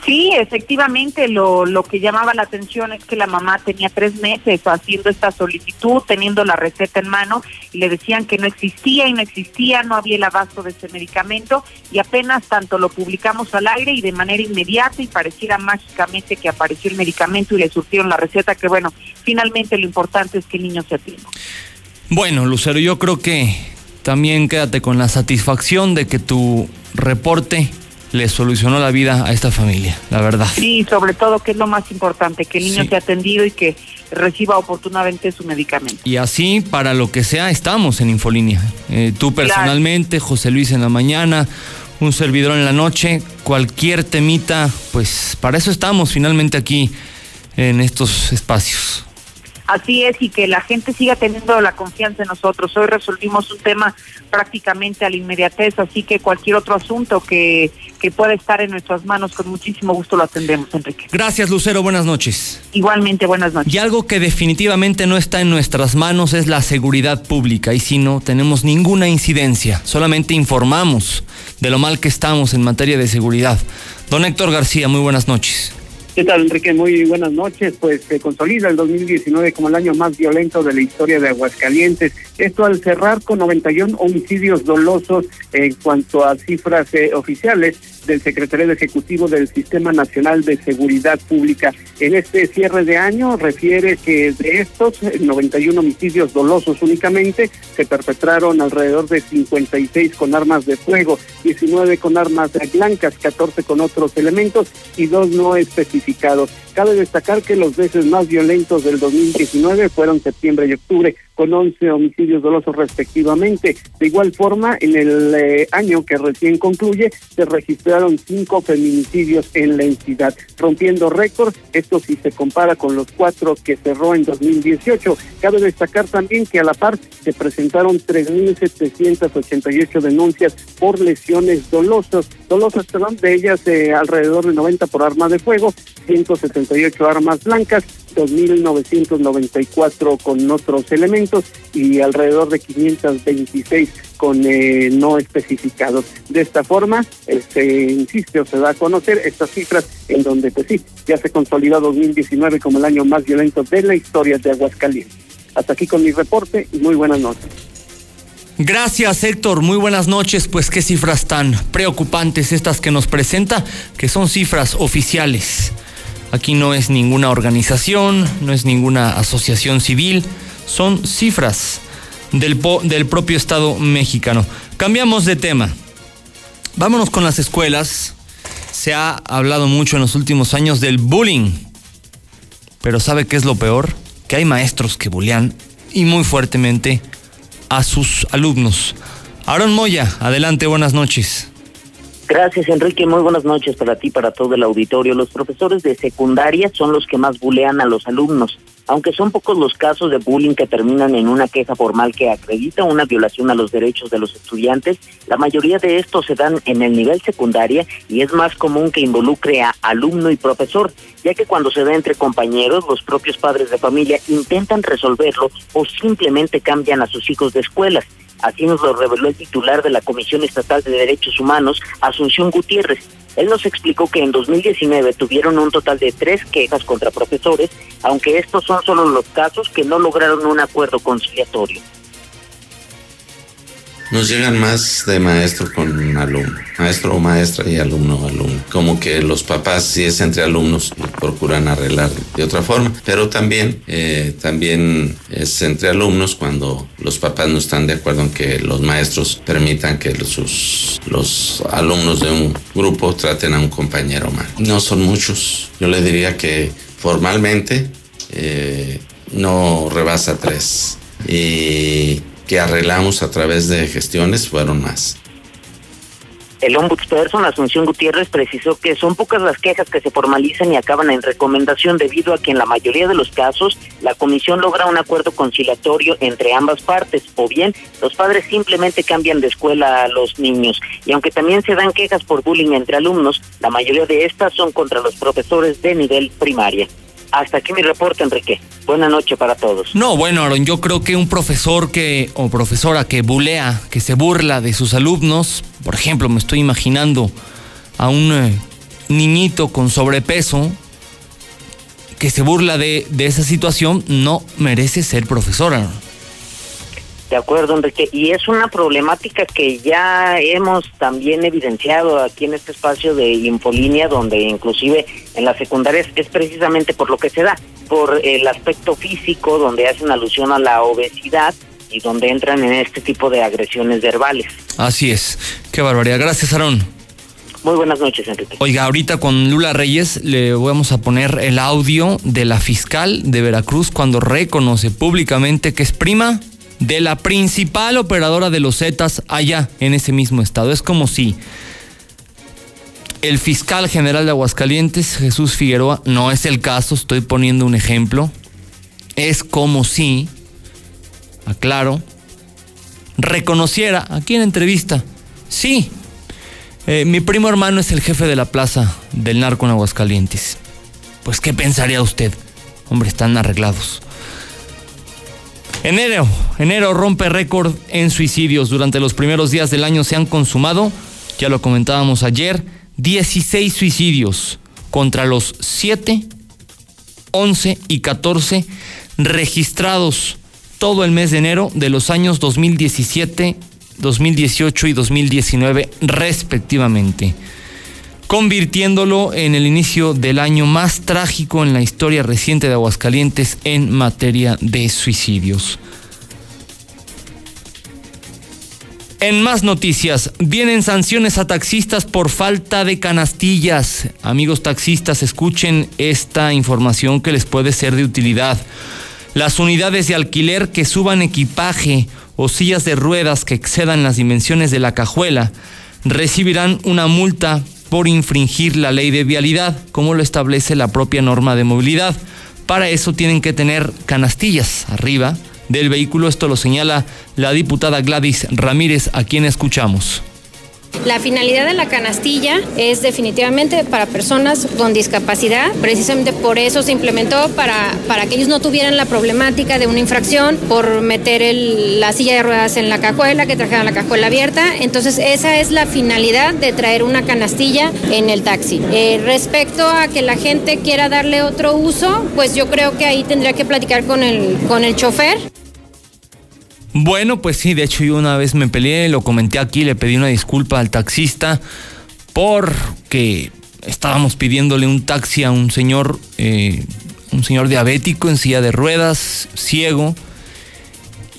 Sí, efectivamente, lo, lo que llamaba la atención es que la mamá tenía tres meses haciendo esta solicitud, teniendo la receta en mano, y le decían que no existía y no existía, no había el abasto de ese medicamento, y apenas tanto lo publicamos al aire y de manera inmediata, y pareciera mágicamente que apareció el medicamento y le surtieron la receta, que bueno, finalmente lo importante es que el niño se atienda. Bueno, Lucero, yo creo que también quédate con la satisfacción de que tu reporte le solucionó la vida a esta familia, la verdad. Sí, sobre todo que es lo más importante, que el niño sea atendido y que reciba oportunamente su medicamento. Y así, para lo que sea, estamos en Infolínea. Eh, tú personalmente, José Luis en la mañana, un servidor en la noche, cualquier temita, pues para eso estamos finalmente aquí en estos espacios. Así es, y que la gente siga teniendo la confianza en nosotros. Hoy resolvimos un tema prácticamente a la inmediatez, así que cualquier otro asunto que, que pueda estar en nuestras manos, con muchísimo gusto lo atendemos, Enrique. Gracias, Lucero. Buenas noches. Igualmente, buenas noches. Y algo que definitivamente no está en nuestras manos es la seguridad pública. Y si no tenemos ninguna incidencia, solamente informamos de lo mal que estamos en materia de seguridad. Don Héctor García, muy buenas noches. ¿Qué tal, Enrique? Muy buenas noches. Pues se consolida el 2019 como el año más violento de la historia de Aguascalientes. Esto al cerrar con 91 homicidios dolosos en cuanto a cifras eh, oficiales del secretario ejecutivo del Sistema Nacional de Seguridad Pública. En este cierre de año refiere que de estos 91 homicidios dolosos únicamente se perpetraron alrededor de 56 con armas de fuego, 19 con armas blancas, 14 con otros elementos y dos no específicos Cabe destacar que los meses más violentos del 2019 fueron septiembre y octubre, con 11 homicidios dolosos respectivamente. De igual forma, en el eh, año que recién concluye, se registraron cinco feminicidios en la entidad, rompiendo récords. Esto si se compara con los cuatro que cerró en 2018. Cabe destacar también que a la par se presentaron 3.788 denuncias por lesiones dolosas, dolosas, perdón, de ellas eh, alrededor de 90 por arma de fuego, 178 armas blancas, 2.994 con otros elementos y alrededor de 526 con eh, no especificados. De esta forma, se este, insiste o se da a conocer estas cifras en donde, pues sí, ya se consolidó 2019 como el año más violento de la historia de Aguascalientes. Hasta aquí con mi reporte y muy buenas noches. Gracias Héctor, muy buenas noches. Pues qué cifras tan preocupantes estas que nos presenta, que son cifras oficiales. Aquí no es ninguna organización, no es ninguna asociación civil, son cifras del, del propio Estado mexicano. Cambiamos de tema. Vámonos con las escuelas. Se ha hablado mucho en los últimos años del bullying. Pero ¿sabe qué es lo peor? Que hay maestros que bullean y muy fuertemente a sus alumnos. Aaron Moya, adelante, buenas noches. Gracias, Enrique. Muy buenas noches para ti, para todo el auditorio. Los profesores de secundaria son los que más bulean a los alumnos. Aunque son pocos los casos de bullying que terminan en una queja formal que acredita una violación a los derechos de los estudiantes, la mayoría de estos se dan en el nivel secundaria y es más común que involucre a alumno y profesor, ya que cuando se da entre compañeros, los propios padres de familia intentan resolverlo o simplemente cambian a sus hijos de escuelas. Así nos lo reveló el titular de la Comisión Estatal de Derechos Humanos, Asunción Gutiérrez. Él nos explicó que en 2019 tuvieron un total de tres quejas contra profesores, aunque estos son solo los casos que no lograron un acuerdo conciliatorio. Nos llegan más de maestro con alumno, maestro o maestra y alumno o alumno. Como que los papás, si es entre alumnos, procuran arreglar de otra forma, pero también, eh, también es entre alumnos cuando los papás no están de acuerdo en que los maestros permitan que sus, los alumnos de un grupo traten a un compañero mal. No son muchos, yo le diría que formalmente eh, no rebasa tres. Y que arreglamos a través de gestiones fueron más. El ombudsperson Asunción Gutiérrez precisó que son pocas las quejas que se formalizan y acaban en recomendación debido a que en la mayoría de los casos la comisión logra un acuerdo conciliatorio entre ambas partes o bien los padres simplemente cambian de escuela a los niños y aunque también se dan quejas por bullying entre alumnos, la mayoría de estas son contra los profesores de nivel primaria. Hasta aquí mi reporte, Enrique. Buena noche para todos. No, bueno, Aaron, yo creo que un profesor que o profesora que bulea, que se burla de sus alumnos, por ejemplo, me estoy imaginando a un eh, niñito con sobrepeso que se burla de, de esa situación, no merece ser profesora. De acuerdo, Enrique. Y es una problemática que ya hemos también evidenciado aquí en este espacio de Infolínea, donde inclusive en las secundarias es precisamente por lo que se da, por el aspecto físico, donde hacen alusión a la obesidad y donde entran en este tipo de agresiones verbales. Así es. Qué barbaridad. Gracias, Aarón. Muy buenas noches, Enrique. Oiga, ahorita con Lula Reyes le vamos a poner el audio de la fiscal de Veracruz cuando reconoce públicamente que es prima de la principal operadora de los Zetas allá en ese mismo estado. Es como si el fiscal general de Aguascalientes, Jesús Figueroa, no es el caso, estoy poniendo un ejemplo, es como si, aclaro, reconociera aquí en entrevista, sí, Eh, mi primo hermano es el jefe de la plaza del narco en Aguascalientes. Pues, ¿qué pensaría usted? Hombre, están arreglados. Enero, enero rompe récord en suicidios. Durante los primeros días del año se han consumado, ya lo comentábamos ayer, 16 suicidios contra los 7, 11 y 14 registrados todo el mes de enero de los años 2017, 2018 y 2019 respectivamente, convirtiéndolo en el inicio del año más trágico en la historia reciente de Aguascalientes en materia de suicidios. En más noticias, vienen sanciones a taxistas por falta de canastillas. Amigos taxistas, escuchen esta información que les puede ser de utilidad. Las unidades de alquiler que suban equipaje o sillas de ruedas que excedan las dimensiones de la cajuela recibirán una multa por infringir la ley de vialidad, como lo establece la propia norma de movilidad. Para eso tienen que tener canastillas arriba del vehículo. Esto lo señala la diputada Gladys Ramírez, a quien escuchamos. La finalidad de la canastilla es definitivamente para personas con discapacidad. Precisamente por eso se implementó para, para que ellos no tuvieran la problemática de una infracción por meter la silla de ruedas en la cajuela, que trajeran la cajuela abierta. Entonces esa es la finalidad de traer una canastilla en el taxi. Eh, respecto a que la gente quiera darle otro uso, pues yo creo que ahí tendría que platicar con el, con el chofer. Bueno, pues sí, de hecho yo una vez me peleé, lo comenté aquí, le pedí una disculpa al taxista porque estábamos pidiéndole un taxi a un señor, eh, un señor diabético en silla de ruedas, ciego,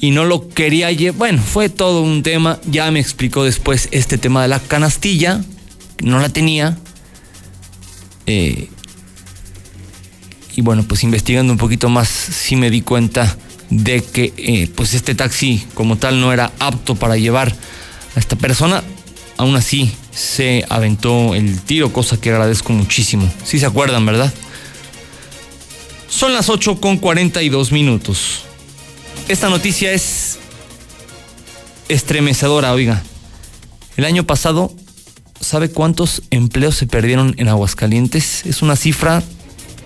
y no lo quería llevar. Bueno, fue todo un tema. Ya me explicó después este tema de la canastilla, no la tenía. Eh, y bueno, pues investigando un poquito más, sí me di cuenta de que eh, pues este taxi como tal no era apto para llevar a esta persona. Aún así se aventó el tiro, cosa que agradezco muchísimo. Si se acuerdan, ¿verdad? Son las 8 con 42 minutos. Esta noticia es estremecedora, oiga. El año pasado, ¿sabe cuántos empleos se perdieron en Aguascalientes? Es una cifra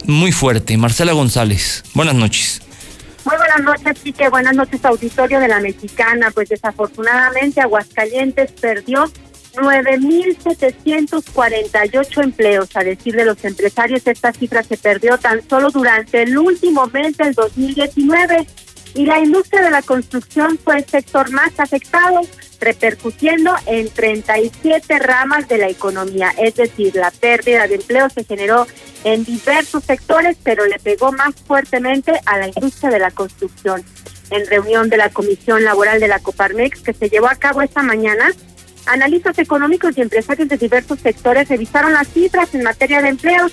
muy fuerte. Marcela González, buenas noches. Muy buenas noches, Quique. Buenas noches, auditorio de la Mexicana. Pues desafortunadamente Aguascalientes perdió 9.748 empleos. A decir de los empresarios, esta cifra se perdió tan solo durante el último mes del 2019 y la industria de la construcción fue el sector más afectado, repercutiendo en 37 ramas de la economía. Es decir, la pérdida de empleo se generó en diversos sectores, pero le pegó más fuertemente a la industria de la construcción. En reunión de la Comisión Laboral de la Coparmex que se llevó a cabo esta mañana, analistas económicos y empresarios de diversos sectores revisaron las cifras en materia de empleos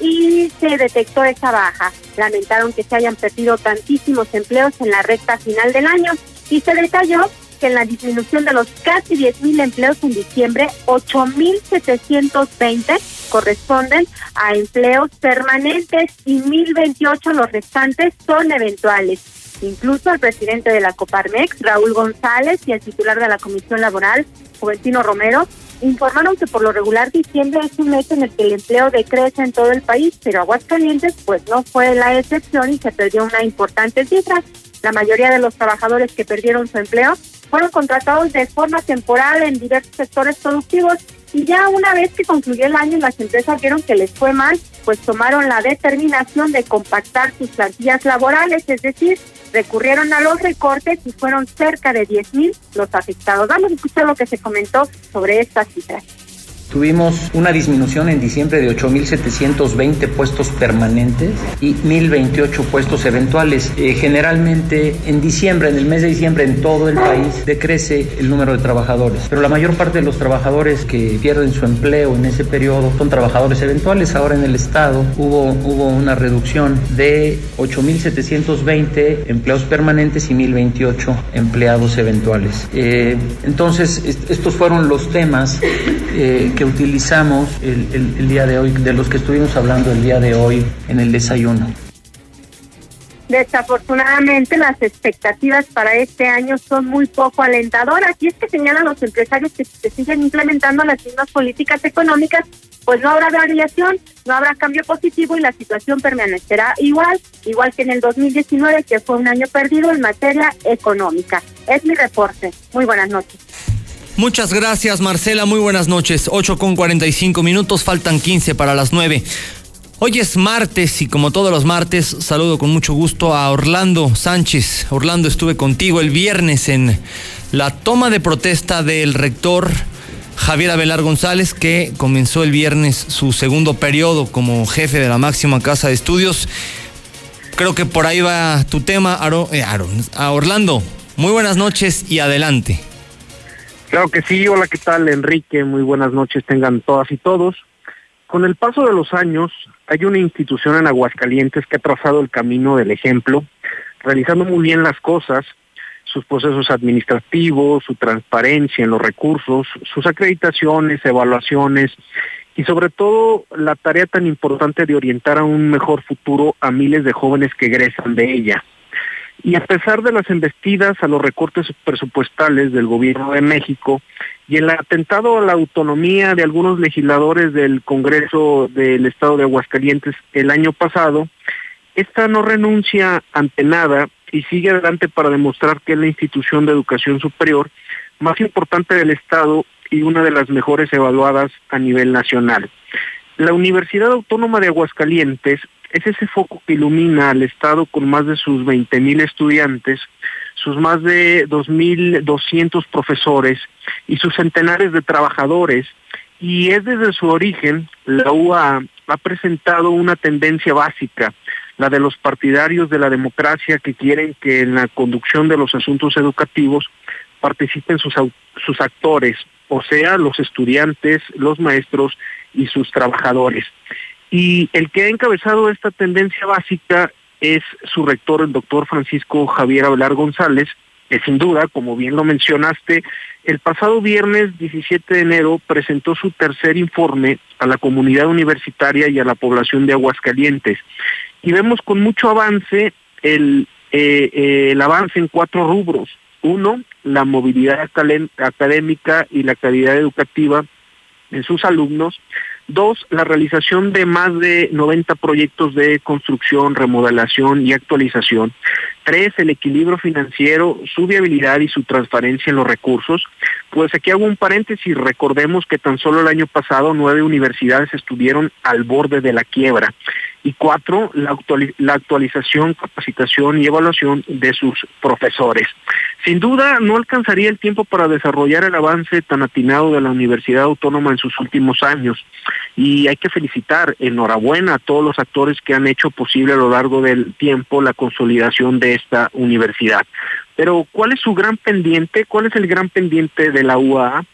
y se detectó esa baja. Lamentaron que se hayan perdido tantísimos empleos en la recta final del año y se detalló que en la disminución de los casi 10.000 empleos en diciembre, 8.720 corresponden a empleos permanentes y 1.028 los restantes son eventuales. Incluso el presidente de la Coparmex, Raúl González, y el titular de la Comisión Laboral, Juventino Romero, informaron que por lo regular diciembre es un mes en el que el empleo decrece en todo el país, pero Aguascalientes pues no fue la excepción y se perdió una importante cifra. La mayoría de los trabajadores que perdieron su empleo fueron contratados de forma temporal en diversos sectores productivos y ya una vez que concluyó el año las empresas vieron que les fue mal, pues tomaron la determinación de compactar sus plantillas laborales, es decir, recurrieron a los recortes y fueron cerca de 10.000 los afectados. Vamos a escuchar lo que se comentó sobre estas cifras. Tuvimos una disminución en diciembre de 8.720 puestos permanentes y 1.028 puestos eventuales. Eh, generalmente en diciembre, en el mes de diciembre, en todo el país decrece el número de trabajadores, pero la mayor parte de los trabajadores que pierden su empleo en ese periodo son trabajadores eventuales. Ahora en el Estado hubo, hubo una reducción de 8.720 empleos permanentes y 1.028 empleados eventuales. Eh, entonces, estos fueron los temas eh, que utilizamos el, día de hoy, de los que estuvimos hablando el día de hoy en el desayuno. Desafortunadamente, las expectativas para este año son muy poco alentadoras y es que señalan los empresarios que si se siguen implementando las mismas políticas económicas, pues no habrá variación, no habrá cambio positivo y la situación permanecerá igual, igual que en el 2019, que fue un año perdido en materia económica. Es mi reporte. Muy buenas noches. Muchas gracias, Marcela. Muy buenas noches. 8 con 45 minutos, faltan 15 para las 9. Hoy es martes y como todos los martes saludo con mucho gusto a Orlando Sánchez. Orlando, estuve contigo el viernes en la toma de protesta del rector Javier Abelar González, que comenzó el viernes su segundo periodo como jefe de la máxima casa de estudios. Creo que por ahí va tu tema, eh, a Orlando. Muy buenas noches y adelante. Claro que sí, hola, ¿qué tal Enrique? Muy buenas noches tengan todas y todos. Con el paso de los años, hay una institución en Aguascalientes que ha trazado el camino del ejemplo, realizando muy bien las cosas, sus procesos administrativos, su transparencia en los recursos, sus acreditaciones, evaluaciones y sobre todo la tarea tan importante de orientar a un mejor futuro a miles de jóvenes que egresan de ella. Y a pesar de las embestidas a los recortes presupuestales del gobierno de México y el atentado a la autonomía de algunos legisladores del Congreso del Estado de Aguascalientes el año pasado, esta no renuncia ante nada y sigue adelante para demostrar que es la institución de educación superior más importante del Estado y una de las mejores evaluadas a nivel nacional. La Universidad Autónoma de Aguascalientes es ese foco que ilumina al Estado con más de sus 20 mil estudiantes, sus más de 2.200 profesores y sus centenares de trabajadores. Y es desde su origen, la UA ha presentado una tendencia básica, la de los partidarios de la democracia que quieren que en la conducción de los asuntos educativos participen sus actores, o sea, los estudiantes, los maestros y sus trabajadores. Y el que ha encabezado esta tendencia básica es su rector, el doctor Francisco Javier Abelar González, que sin duda, como bien lo mencionaste, el pasado viernes 17 de enero presentó su tercer informe a la comunidad universitaria y a la población de Aguascalientes. Y vemos con mucho avance el, eh, eh, el avance en cuatro rubros. Uno, la movilidad académica y la calidad educativa en sus alumnos. Dos, la realización de más de 90 proyectos de construcción, remodelación y actualización. Tres, el equilibrio financiero, su viabilidad y su transparencia en los recursos. Pues aquí hago un paréntesis, recordemos que tan solo el año pasado nueve universidades estuvieron al borde de la quiebra y cuatro, la, la, actualización, capacitación y evaluación de sus profesores. Sin duda, no alcanzaría el tiempo para desarrollar el avance tan atinado de la Universidad Autónoma en sus últimos años y hay que felicitar, enhorabuena a todos los actores que han hecho posible a lo largo del tiempo la consolidación de esta universidad. Pero, ¿cuál es su gran pendiente? ¿Cuál es el gran pendiente de la UAA?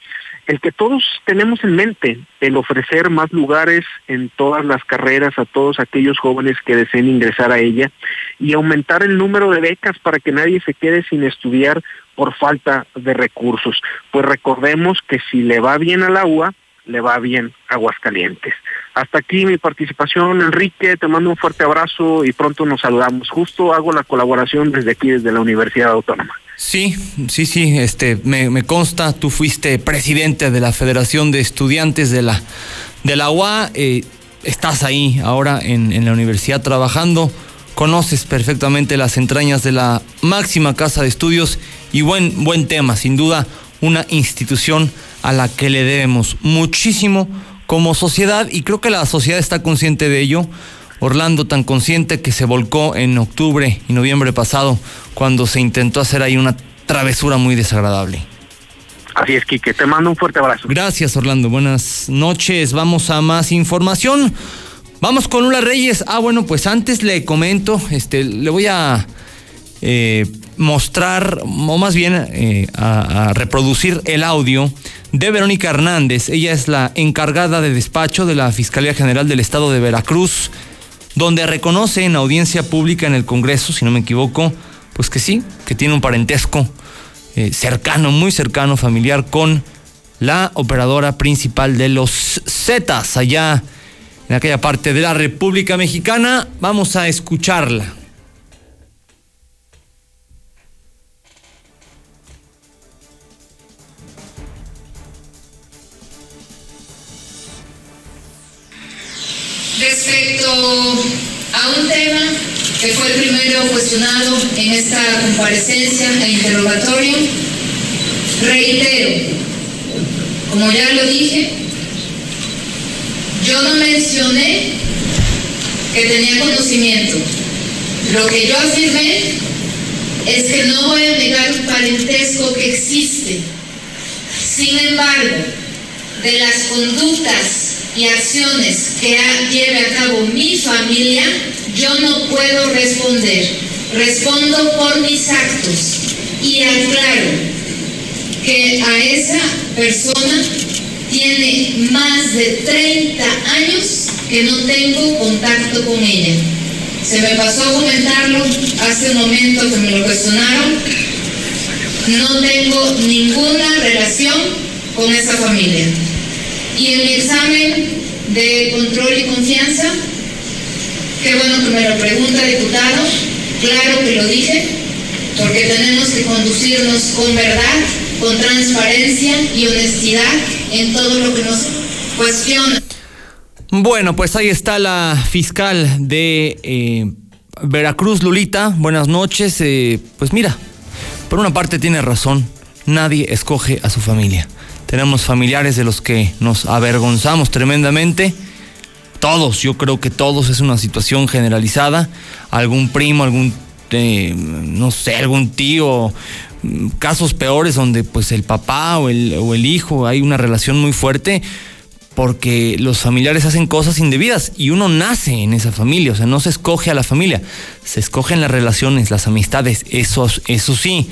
El que todos tenemos en mente, el ofrecer más lugares en todas las carreras a todos aquellos jóvenes que deseen ingresar a ella y aumentar el número de becas para que nadie se quede sin estudiar por falta de recursos. Pues recordemos que si le va bien a la UA, le va bien Aguascalientes. Hasta aquí mi participación, Enrique, te mando un fuerte abrazo y pronto nos saludamos. Justo hago la colaboración desde aquí, desde la Universidad Autónoma. Sí, sí, sí, este, me, consta, tú fuiste presidente de la Federación de Estudiantes de la, de la UA, eh, estás ahí ahora en, en la universidad trabajando, conoces perfectamente las entrañas de la máxima casa de estudios y buen, buen tema, sin duda, una institución a la que le debemos muchísimo como sociedad y creo que la sociedad está consciente de ello Orlando tan consciente que se volcó en octubre y noviembre pasado cuando se intentó hacer ahí una travesura muy desagradable. Así es, Quique, te mando un fuerte abrazo. Gracias, Orlando. Buenas noches. Vamos a más información. Vamos con Lula Reyes. Ah, bueno, pues antes le comento, este, le voy a eh, mostrar, o más bien eh, a reproducir el audio de Verónica Hernández. Ella es la encargada de despacho de la Fiscalía General del Estado de Veracruz donde reconoce en audiencia pública en el Congreso, si no me equivoco, pues que sí, que tiene un parentesco eh, cercano, muy cercano, familiar con la operadora principal de los Zetas allá en aquella parte de la República Mexicana. Vamos a escucharla. A un tema que fue el primero cuestionado en esta comparecencia e interrogatorio, reitero, como ya lo dije, yo no mencioné que tenía conocimiento. Lo que yo afirmé es que no voy a negar un parentesco que existe. Sin embargo, de las conductas y acciones que lleve a cabo mi familia, yo no puedo responder. Respondo por mis actos y aclaro que a esa persona tiene más de 30 años que no tengo contacto con ella. Se me pasó a comentarlo hace un momento que me lo cuestionaron. No tengo ninguna relación con esa familia. Y en mi examen de control y confianza, qué bueno que me lo pregunta, diputado, claro que lo dije, porque tenemos que conducirnos con verdad, con transparencia y honestidad en todo lo que nos cuestiona. Bueno, pues ahí está la fiscal de eh, Veracruz, Lulita. Buenas noches. Eh, pues mira, por una parte tiene razón, nadie escoge a su familia. Tenemos familiares de los que nos avergonzamos tremendamente. Todos, yo creo que todos es una situación generalizada. Algún primo, algún, eh, no sé, algún tío, casos peores donde pues el papá o el, o el hijo hay una relación muy fuerte porque los familiares hacen cosas indebidas y uno nace en esa familia, o sea, no se escoge a la familia, se escogen las relaciones, las amistades, eso, eso sí.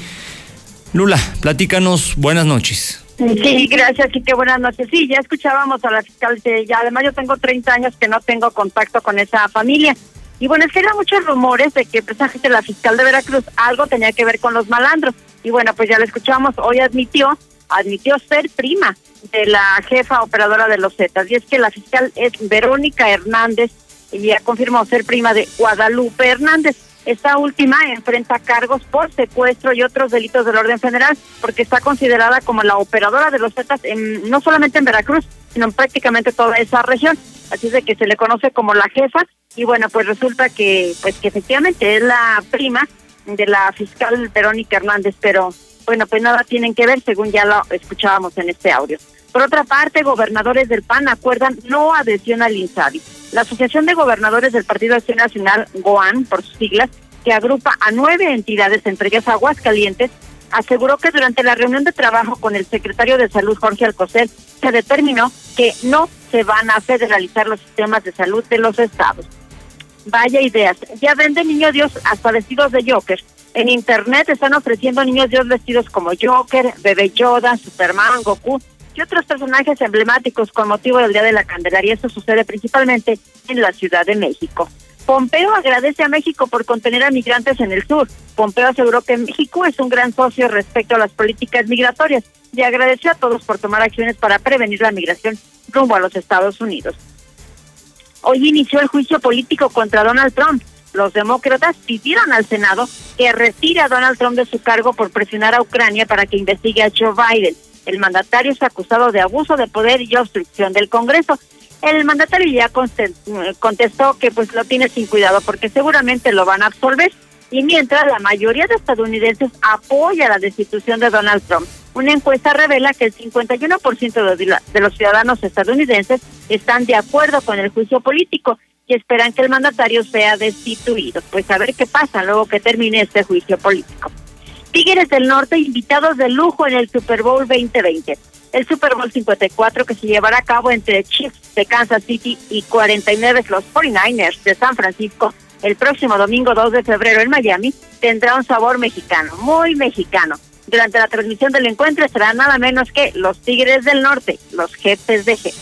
Lula, platícanos, buenas noches. Sí, gracias y qué buenas noches. Sí, ya escuchábamos a la fiscal, ya además yo tengo 30 años que no tengo contacto con esa familia. Y bueno, es que eran muchos rumores de que precisamente la fiscal de Veracruz algo tenía que ver con los malandros. Y bueno, pues ya lo escuchamos, hoy admitió, admitió ser prima de la jefa operadora de los Zetas. Y es que la fiscal es Verónica Hernández y ya confirmó ser prima de Guadalupe Hernández. Esta última enfrenta cargos por secuestro y otros delitos del orden federal porque está considerada como la operadora de los Zetas en, no solamente en Veracruz, sino en prácticamente toda esa región. Así es de que se le conoce como la jefa y bueno, pues resulta que pues que efectivamente es la prima de la fiscal Verónica Hernández, pero bueno, pues nada tienen que ver según ya lo escuchábamos en este audio. Por otra parte, gobernadores del PAN acuerdan no adhesión al INSABI. La Asociación de Gobernadores del Partido Acción Nacional, GOAN, por sus siglas, que agrupa a nueve entidades, entre ellas Aguascalientes, aseguró que durante la reunión de trabajo con el secretario de Salud, Jorge Alcocer, se determinó que no se van a federalizar los sistemas de salud de los estados. Vaya ideas. Ya venden niños Dios hasta vestidos de Joker. En internet están ofreciendo niños Dios vestidos como Joker, Bebé Yoda, Superman, Goku y otros personajes emblemáticos con motivo del Día de la Candelaria. Esto sucede principalmente en la Ciudad de México. Pompeo agradece a México por contener a migrantes en el sur. Pompeo aseguró que México es un gran socio respecto a las políticas migratorias y agradeció a todos por tomar acciones para prevenir la migración rumbo a los Estados Unidos. Hoy inició el juicio político contra Donald Trump. Los demócratas pidieron al Senado que retire a Donald Trump de su cargo por presionar a Ucrania para que investigue a Joe Biden. El mandatario es acusado de abuso de poder y obstrucción del Congreso. El mandatario ya contestó que pues lo tiene sin cuidado porque seguramente lo van a absolver. Y mientras la mayoría de estadounidenses apoya la destitución de Donald Trump. Una encuesta revela que el 51% de los ciudadanos estadounidenses están de acuerdo con el juicio político y esperan que el mandatario sea destituido. Pues a ver qué pasa luego que termine este juicio político. Tigres del Norte invitados de lujo en el Super Bowl 2020. El Super Bowl 54 que se llevará a cabo entre Chiefs de Kansas City y 49 los 49ers de San Francisco el próximo domingo 2 de febrero en Miami tendrá un sabor mexicano, muy mexicano. Durante la transmisión del encuentro estará nada menos que los Tigres del Norte, los jefes de G.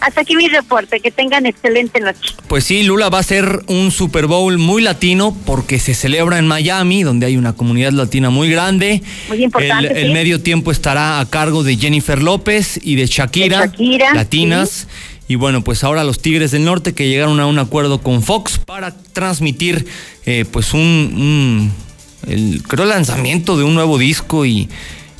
Hasta aquí mi reporte, que tengan excelente noche. Pues sí, Lula va a ser un Super Bowl muy latino porque se celebra en Miami, donde hay una comunidad latina muy grande. Muy importante. El, medio tiempo estará a cargo de Jennifer López y de Shakira, latinas. Y bueno, pues ahora los Tigres del Norte que llegaron a un acuerdo con Fox para transmitir eh, pues un, el, creo lanzamiento de un nuevo disco y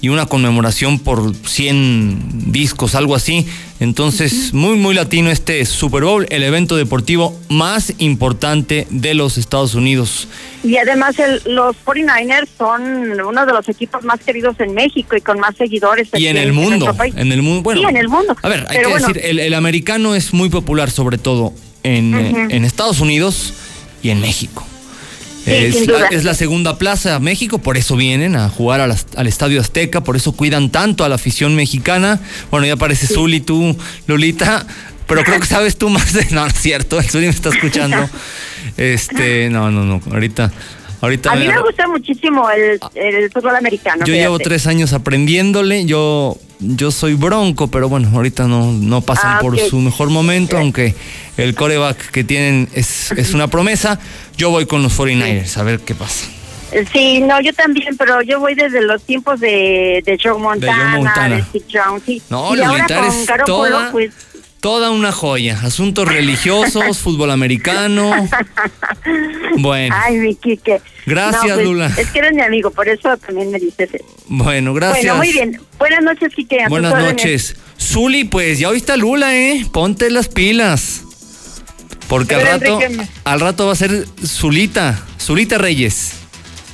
y una conmemoración por 100 discos, algo así. Entonces, muy, muy latino este Super Bowl, el evento deportivo más importante de los Estados Unidos. Y además el, los 49ers son uno de los equipos más queridos en México y con más seguidores. Y en el mundo. En el mundo. Bueno, sí, en el mundo. A ver, hay que decir, el, el, americano es muy popular, sobre todo en, uh -huh. en Estados Unidos y en México. Sí, es, la, es, la, segunda plaza México, por eso vienen a jugar a la, al Estadio Azteca, por eso cuidan tanto a la afición mexicana. Bueno, ya aparece sí. Zuli, tú, Lolita, pero creo que sabes tú más de. No, no es cierto, el Zuli me está escuchando. Este, no, no, no, ahorita. Ahorita a mí me gusta muchísimo el, el fútbol americano. Yo fíjate. llevo tres años aprendiéndole. Yo, yo soy bronco, pero bueno, ahorita no, no pasan Ah, por su mejor momento, aunque el coreback que tienen es, es una promesa. Yo voy con los 49ers, a ver qué pasa. Sí, no, yo también, pero yo voy desde los tiempos de, de Joe Montana, de, Montana. Steve Jones, sí. No, y ahora con Garoppolo, toda- pues... Toda una joya. Asuntos religiosos, fútbol americano. Bueno, Ay, mi Quique. Gracias, No, pues, Lula. Es que eres mi amigo, por eso también me dices eso. bueno, gracias. Bueno, muy bien. Buenas noches, Quique. Buenas noches. Zuli, pues ya oíste a Lula, ¿eh? Ponte las pilas. Porque al rato, Enrique, al rato va a ser Zulita, Zulita Reyes.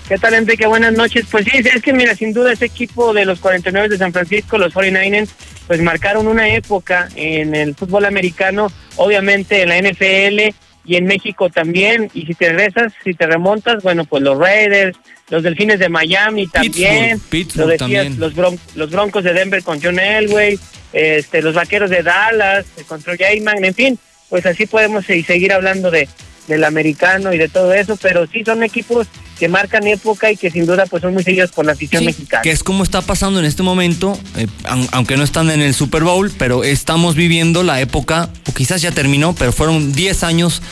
¿Qué tal, Enrique? Buenas noches. Pues sí, es que mira, sin duda ese equipo de los 49 de San Francisco, los 49ers, pues marcaron una época en el fútbol americano, obviamente en la NFL y en México también. Y si te regresas, si te remontas, bueno, pues los Raiders, los Delfines de Miami también. Pittsburgh, Pittsburgh lo decías, también. Los, Bron- los Broncos de Denver con John Elway, este, los Vaqueros de Dallas eh, contra Jayman, en fin, pues así podemos seguir hablando de del americano y de todo eso, pero sí son equipos que marcan época y que sin duda pues son muy seguidos por la afición mexicana. Que es como está pasando en este momento, eh, aun- aunque no están en el Super Bowl, pero estamos viviendo la época, o quizás ya terminó, pero fueron 10 años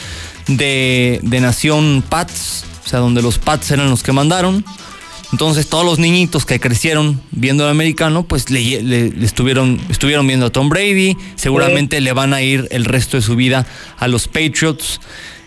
de, de Nación Pats, o sea, donde los Pats eran los que mandaron. Entonces todos los niñitos que crecieron viendo el americano, pues le, le- le estuvieron, estuvieron viendo a Tom Brady, seguramente le van a ir el resto de su vida a los Patriots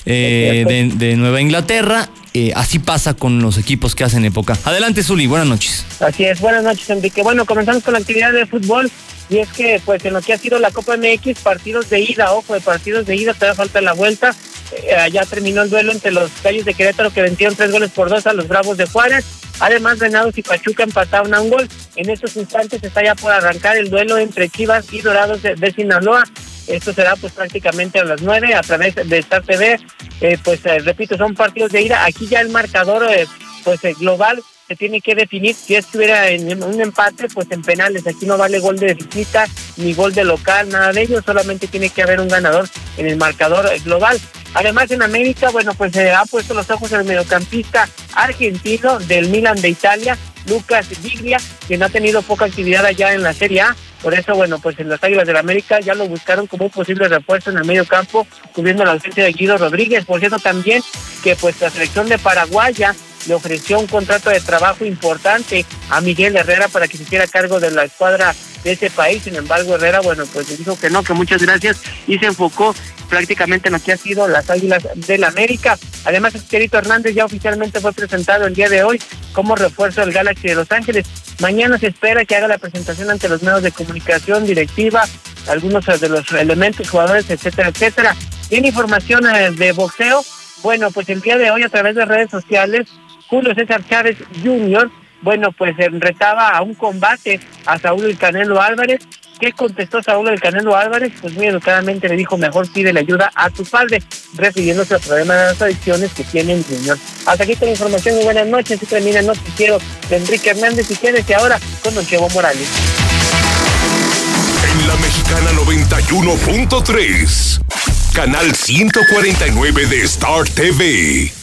eh, de, de Nueva Inglaterra. Eh, así pasa con los equipos que hacen época. Adelante, Zuli, buenas noches. Así es, buenas noches Enrique. Bueno, comenzamos con la actividad de fútbol y es que pues en lo que ha sido la Copa MX, partidos de ida, ojo, de partidos de ida, todavía falta la vuelta. Eh, ya terminó el duelo entre los Gallos de Querétaro que vencieron tres goles por dos a los Bravos de Juárez. Además, Venados y Pachuca empataron a un gol. En estos instantes está ya por arrancar el duelo entre Chivas y Dorados de, de Sinaloa. Esto será pues prácticamente a las nueve a través de Star TV. Eh, pues eh, repito, son partidos de ida. Aquí ya el marcador eh, pues eh, global se tiene que definir. Si estuviera en un empate, pues en penales. Aquí no vale gol de visita ni gol de local, nada de ello. Solamente tiene que haber un ganador en el marcador eh, global. Además, en América, bueno, pues se ha puesto los ojos el mediocampista argentino del Milan de Italia, Lucas Viglia, quien ha tenido poca actividad allá en la Serie A. Por eso, bueno, pues en las Águilas del América ya lo buscaron como un posible refuerzo en el medio campo, cubriendo la ausencia de Guido Rodríguez. Por cierto, también que pues la selección de Paraguaya le ofreció un contrato de trabajo importante a Miguel Herrera para que se hiciera cargo de la escuadra de ese país. Sin embargo, Herrera, bueno, pues le dijo que no, que muchas gracias y se enfocó prácticamente en lo que ha sido las Águilas del América. Además, Esquerito Hernández ya oficialmente fue presentado el día de hoy como refuerzo del Galaxy de Los Ángeles. Mañana se espera que haga la presentación ante los medios de comunicación, directiva, algunos de los elementos, jugadores, etcétera, etcétera. Tiene información de boxeo. Bueno, pues el día de hoy a través de redes sociales, Julio César Chávez Jr., bueno, pues eh, retaba a un combate a Saúl El Canelo Álvarez. ¿Qué contestó Saúl El Canelo Álvarez? Pues muy educadamente le dijo, mejor pídele ayuda a tu padre, refiriéndose al problema de las adicciones que tiene el Junior. Hasta aquí con la información, muy buenas noches. Y termina el noticiero de Enrique Hernández y quédese ahora con Don Chevo Morales. En la mexicana 91.3, canal 149 de Star TV.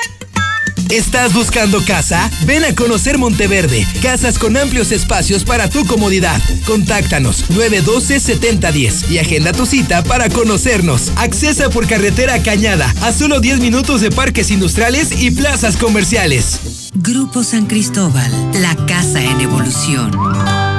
¿Estás buscando casa? Ven a conocer Monteverde. Casas con amplios espacios para tu comodidad. Contáctanos 912-7010 y agenda tu cita para conocernos. Accesa por carretera Cañada a solo 10 minutos de parques industriales y plazas comerciales. Grupo San Cristóbal, la casa en evolución.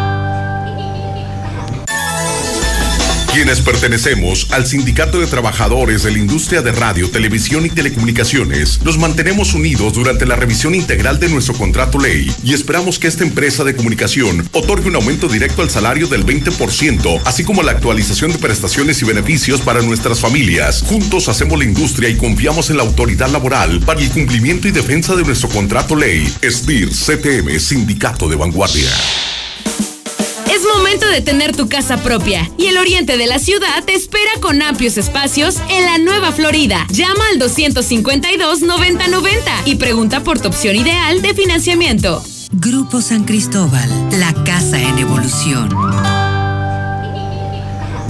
Quienes pertenecemos al Sindicato de Trabajadores de la Industria de Radio, Televisión y Telecomunicaciones, nos mantenemos unidos durante la revisión integral de nuestro contrato ley y esperamos que esta empresa de comunicación otorgue un aumento directo al salario del 20%, así como la actualización de prestaciones y beneficios para nuestras familias. Juntos hacemos la industria y confiamos en la autoridad laboral para el cumplimiento y defensa de nuestro contrato ley. STIR CTM, Sindicato de Vanguardia. Es momento de tener tu casa propia y el oriente de la ciudad te espera con amplios espacios en la Nueva Florida. Llama al 252-9090 y pregunta por tu opción ideal de financiamiento. Grupo San Cristóbal, la casa en evolución.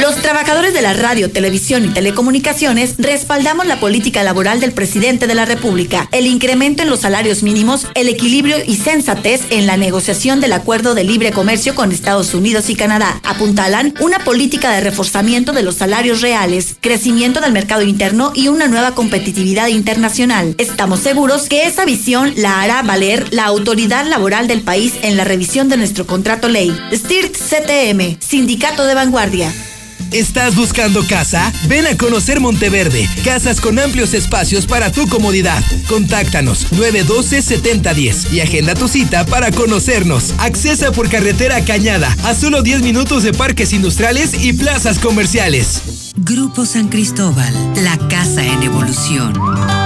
Los trabajadores de la radio, televisión y telecomunicaciones respaldamos la política laboral del presidente de la República, el incremento en los salarios mínimos, el equilibrio y sensatez en la negociación del acuerdo de libre comercio con Estados Unidos y Canadá. Apuntalan una política de reforzamiento de los salarios reales, crecimiento del mercado interno y una nueva competitividad internacional. Estamos seguros que esa visión la hará valer la autoridad laboral del país en la revisión de nuestro contrato ley. STIRT CTM, Sindicato de Vanguardia. ¿Estás buscando casa? Ven a conocer Monteverde. Casas con amplios espacios para tu comodidad. Contáctanos 912-7010 y agenda tu cita para conocernos. Accesa por carretera Cañada a solo 10 minutos de parques industriales y plazas comerciales. Grupo San Cristóbal, la casa en evolución.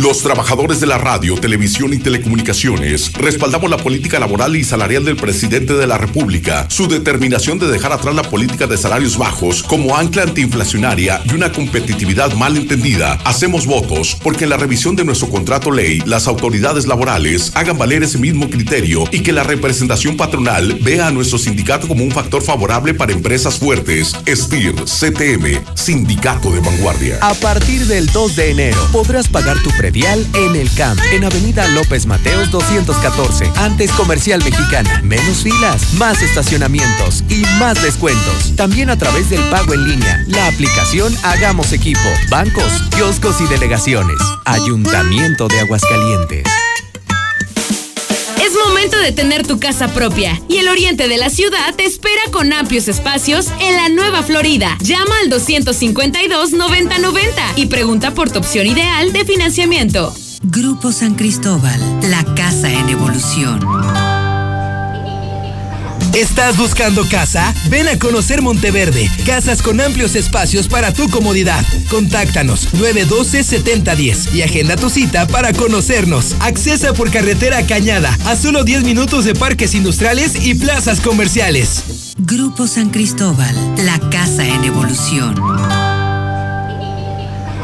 Los trabajadores de la radio, televisión y telecomunicaciones respaldamos la política laboral y salarial del presidente de la República, su determinación de dejar atrás la política de salarios bajos como ancla antiinflacionaria y una competitividad mal entendida. Hacemos votos porque en la revisión de nuestro contrato ley, las autoridades laborales hagan valer ese mismo criterio y que la representación patronal vea a nuestro sindicato como un factor favorable para empresas fuertes. STIR, CTM, Sindicato de Vanguardia. A partir del 2 de enero podrás pagar tu en el CAMP, en Avenida López Mateos 214, antes Comercial Mexicana. Menos filas, más estacionamientos y más descuentos. También a través del pago en línea, la aplicación Hagamos Equipo, bancos, kioscos y delegaciones. Ayuntamiento de Aguascalientes. Momento de tener tu casa propia y el oriente de la ciudad te espera con amplios espacios en la Nueva Florida. Llama al 252-9090 y pregunta por tu opción ideal de financiamiento. Grupo San Cristóbal, la casa en evolución. ¿Estás buscando casa? Ven a conocer Monteverde. Casas con amplios espacios para tu comodidad. Contáctanos 912-7010 y agenda tu cita para conocernos. Accesa por carretera Cañada a solo 10 minutos de parques industriales y plazas comerciales. Grupo San Cristóbal, la casa en evolución.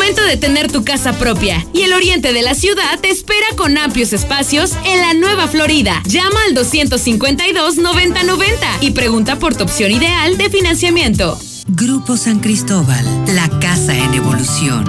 Momento de tener tu casa propia y el oriente de la ciudad te espera con amplios espacios en la Nueva Florida. Llama al 252-9090 y pregunta por tu opción ideal de financiamiento. Grupo San Cristóbal, la casa en evolución.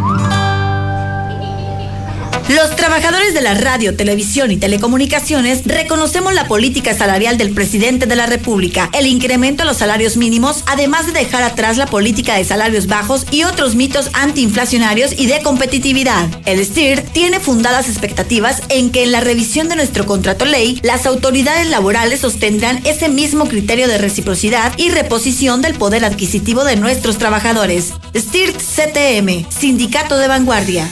Los trabajadores de la radio, televisión y telecomunicaciones reconocemos la política salarial del presidente de la República, el incremento a los salarios mínimos, además de dejar atrás la política de salarios bajos y otros mitos antiinflacionarios y de competitividad. El STIR tiene fundadas expectativas en que en la revisión de nuestro contrato ley, las autoridades laborales sostendrán ese mismo criterio de reciprocidad y reposición del poder adquisitivo de nuestros trabajadores. STIRT CTM, Sindicato de Vanguardia.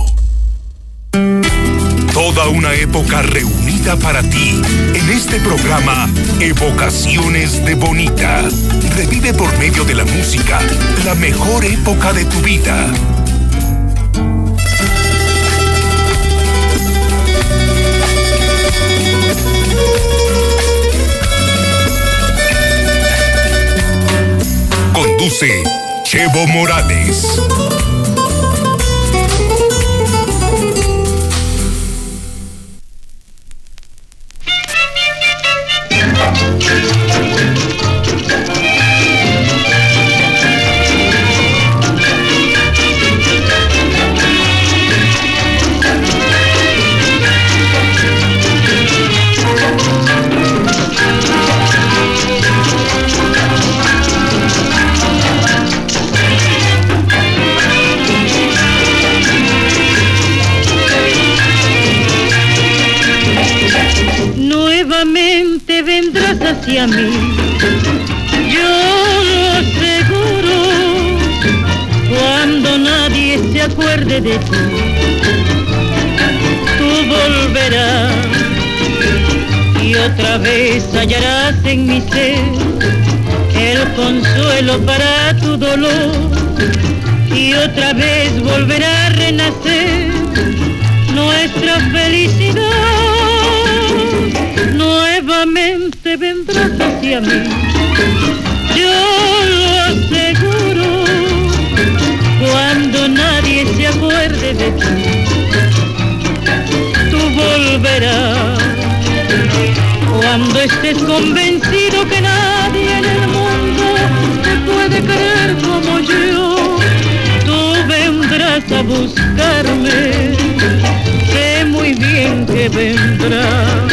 Toda una época reunida para ti en este programa Evocaciones de Bonita. Revive por medio de la música la mejor época de tu vida. Conduce Chevo Morales. Hacia mí, yo lo aseguro, cuando nadie se acuerde de ti, tú volverás y otra vez hallarás en mi ser el consuelo para tu dolor y otra vez volverá a renacer nuestra felicidad. Nuevamente vendrás hacia mí, yo lo aseguro, cuando nadie se acuerde de ti, tú volverás. Cuando estés convencido que nadie en el mundo te puede querer como yo, tú vendrás a buscarme. Sé muy bien que vendrás.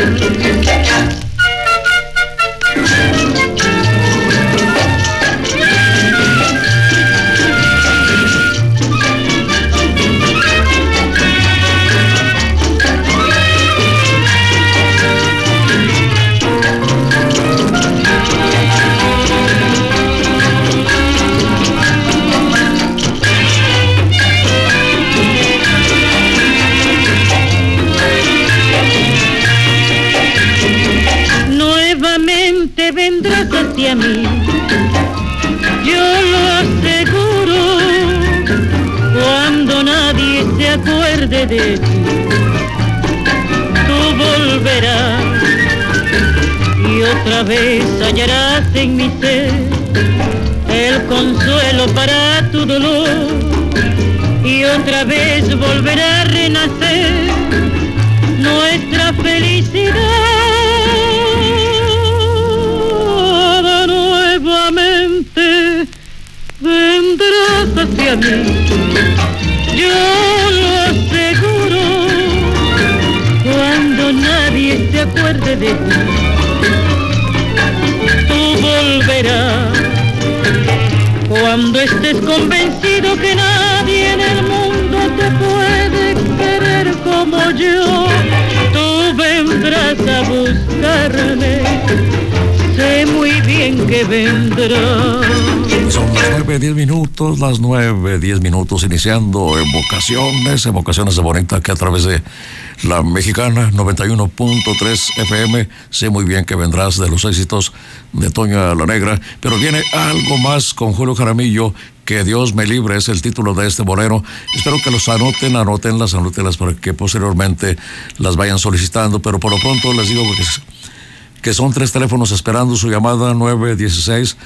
Otra vez hallarás en mi ser el consuelo para tu dolor. Y otra vez volverá a renacer nuestra felicidad. Nuevamente vendrás hacia mí, yo lo aseguro, cuando nadie se acuerde de ti, Cuando estés convencido que nadie en el mundo te puede querer como yo, tú vendrás a buscarme, sé muy bien que vendrás. Son las 9, 10 minutos, las 9, 10 minutos, iniciando evocaciones, evocaciones de Bonita que a través de la mexicana 91.3 FM, sé muy bien que vendrás de los éxitos de Toña la Negra, pero viene algo más con Julio Jaramillo, que Dios me libre es el título de este bolero. Espero que los anoten, anotenlas, anotenlas para que posteriormente las vayan solicitando, pero por lo pronto les digo que que son tres teléfonos esperando su llamada 916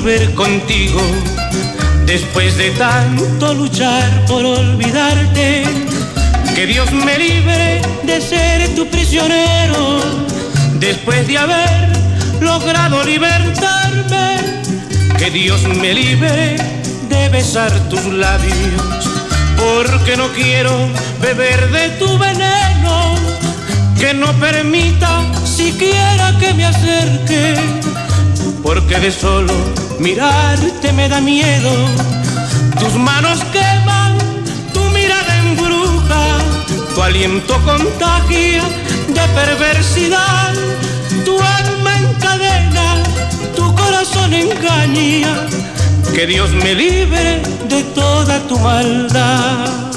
volver contigo después de tanto luchar por olvidarte. Que Dios me libre de ser tu prisionero después de haber logrado libertarme. Que Dios me libre de besar tus labios porque no quiero beber de tu veneno. Que no permita siquiera que me acerque porque de solo mirarte me da miedo. Tus manos queman, tu mirada embruja, tu aliento contagia de perversidad, tu alma encadena, tu corazón engaña. Que Dios me libre de toda tu maldad.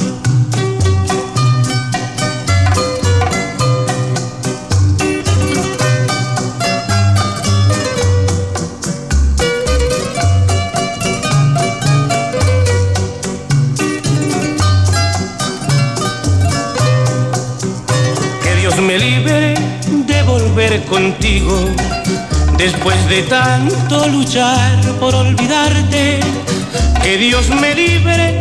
Contigo después de tanto luchar por olvidarte. Que Dios me libre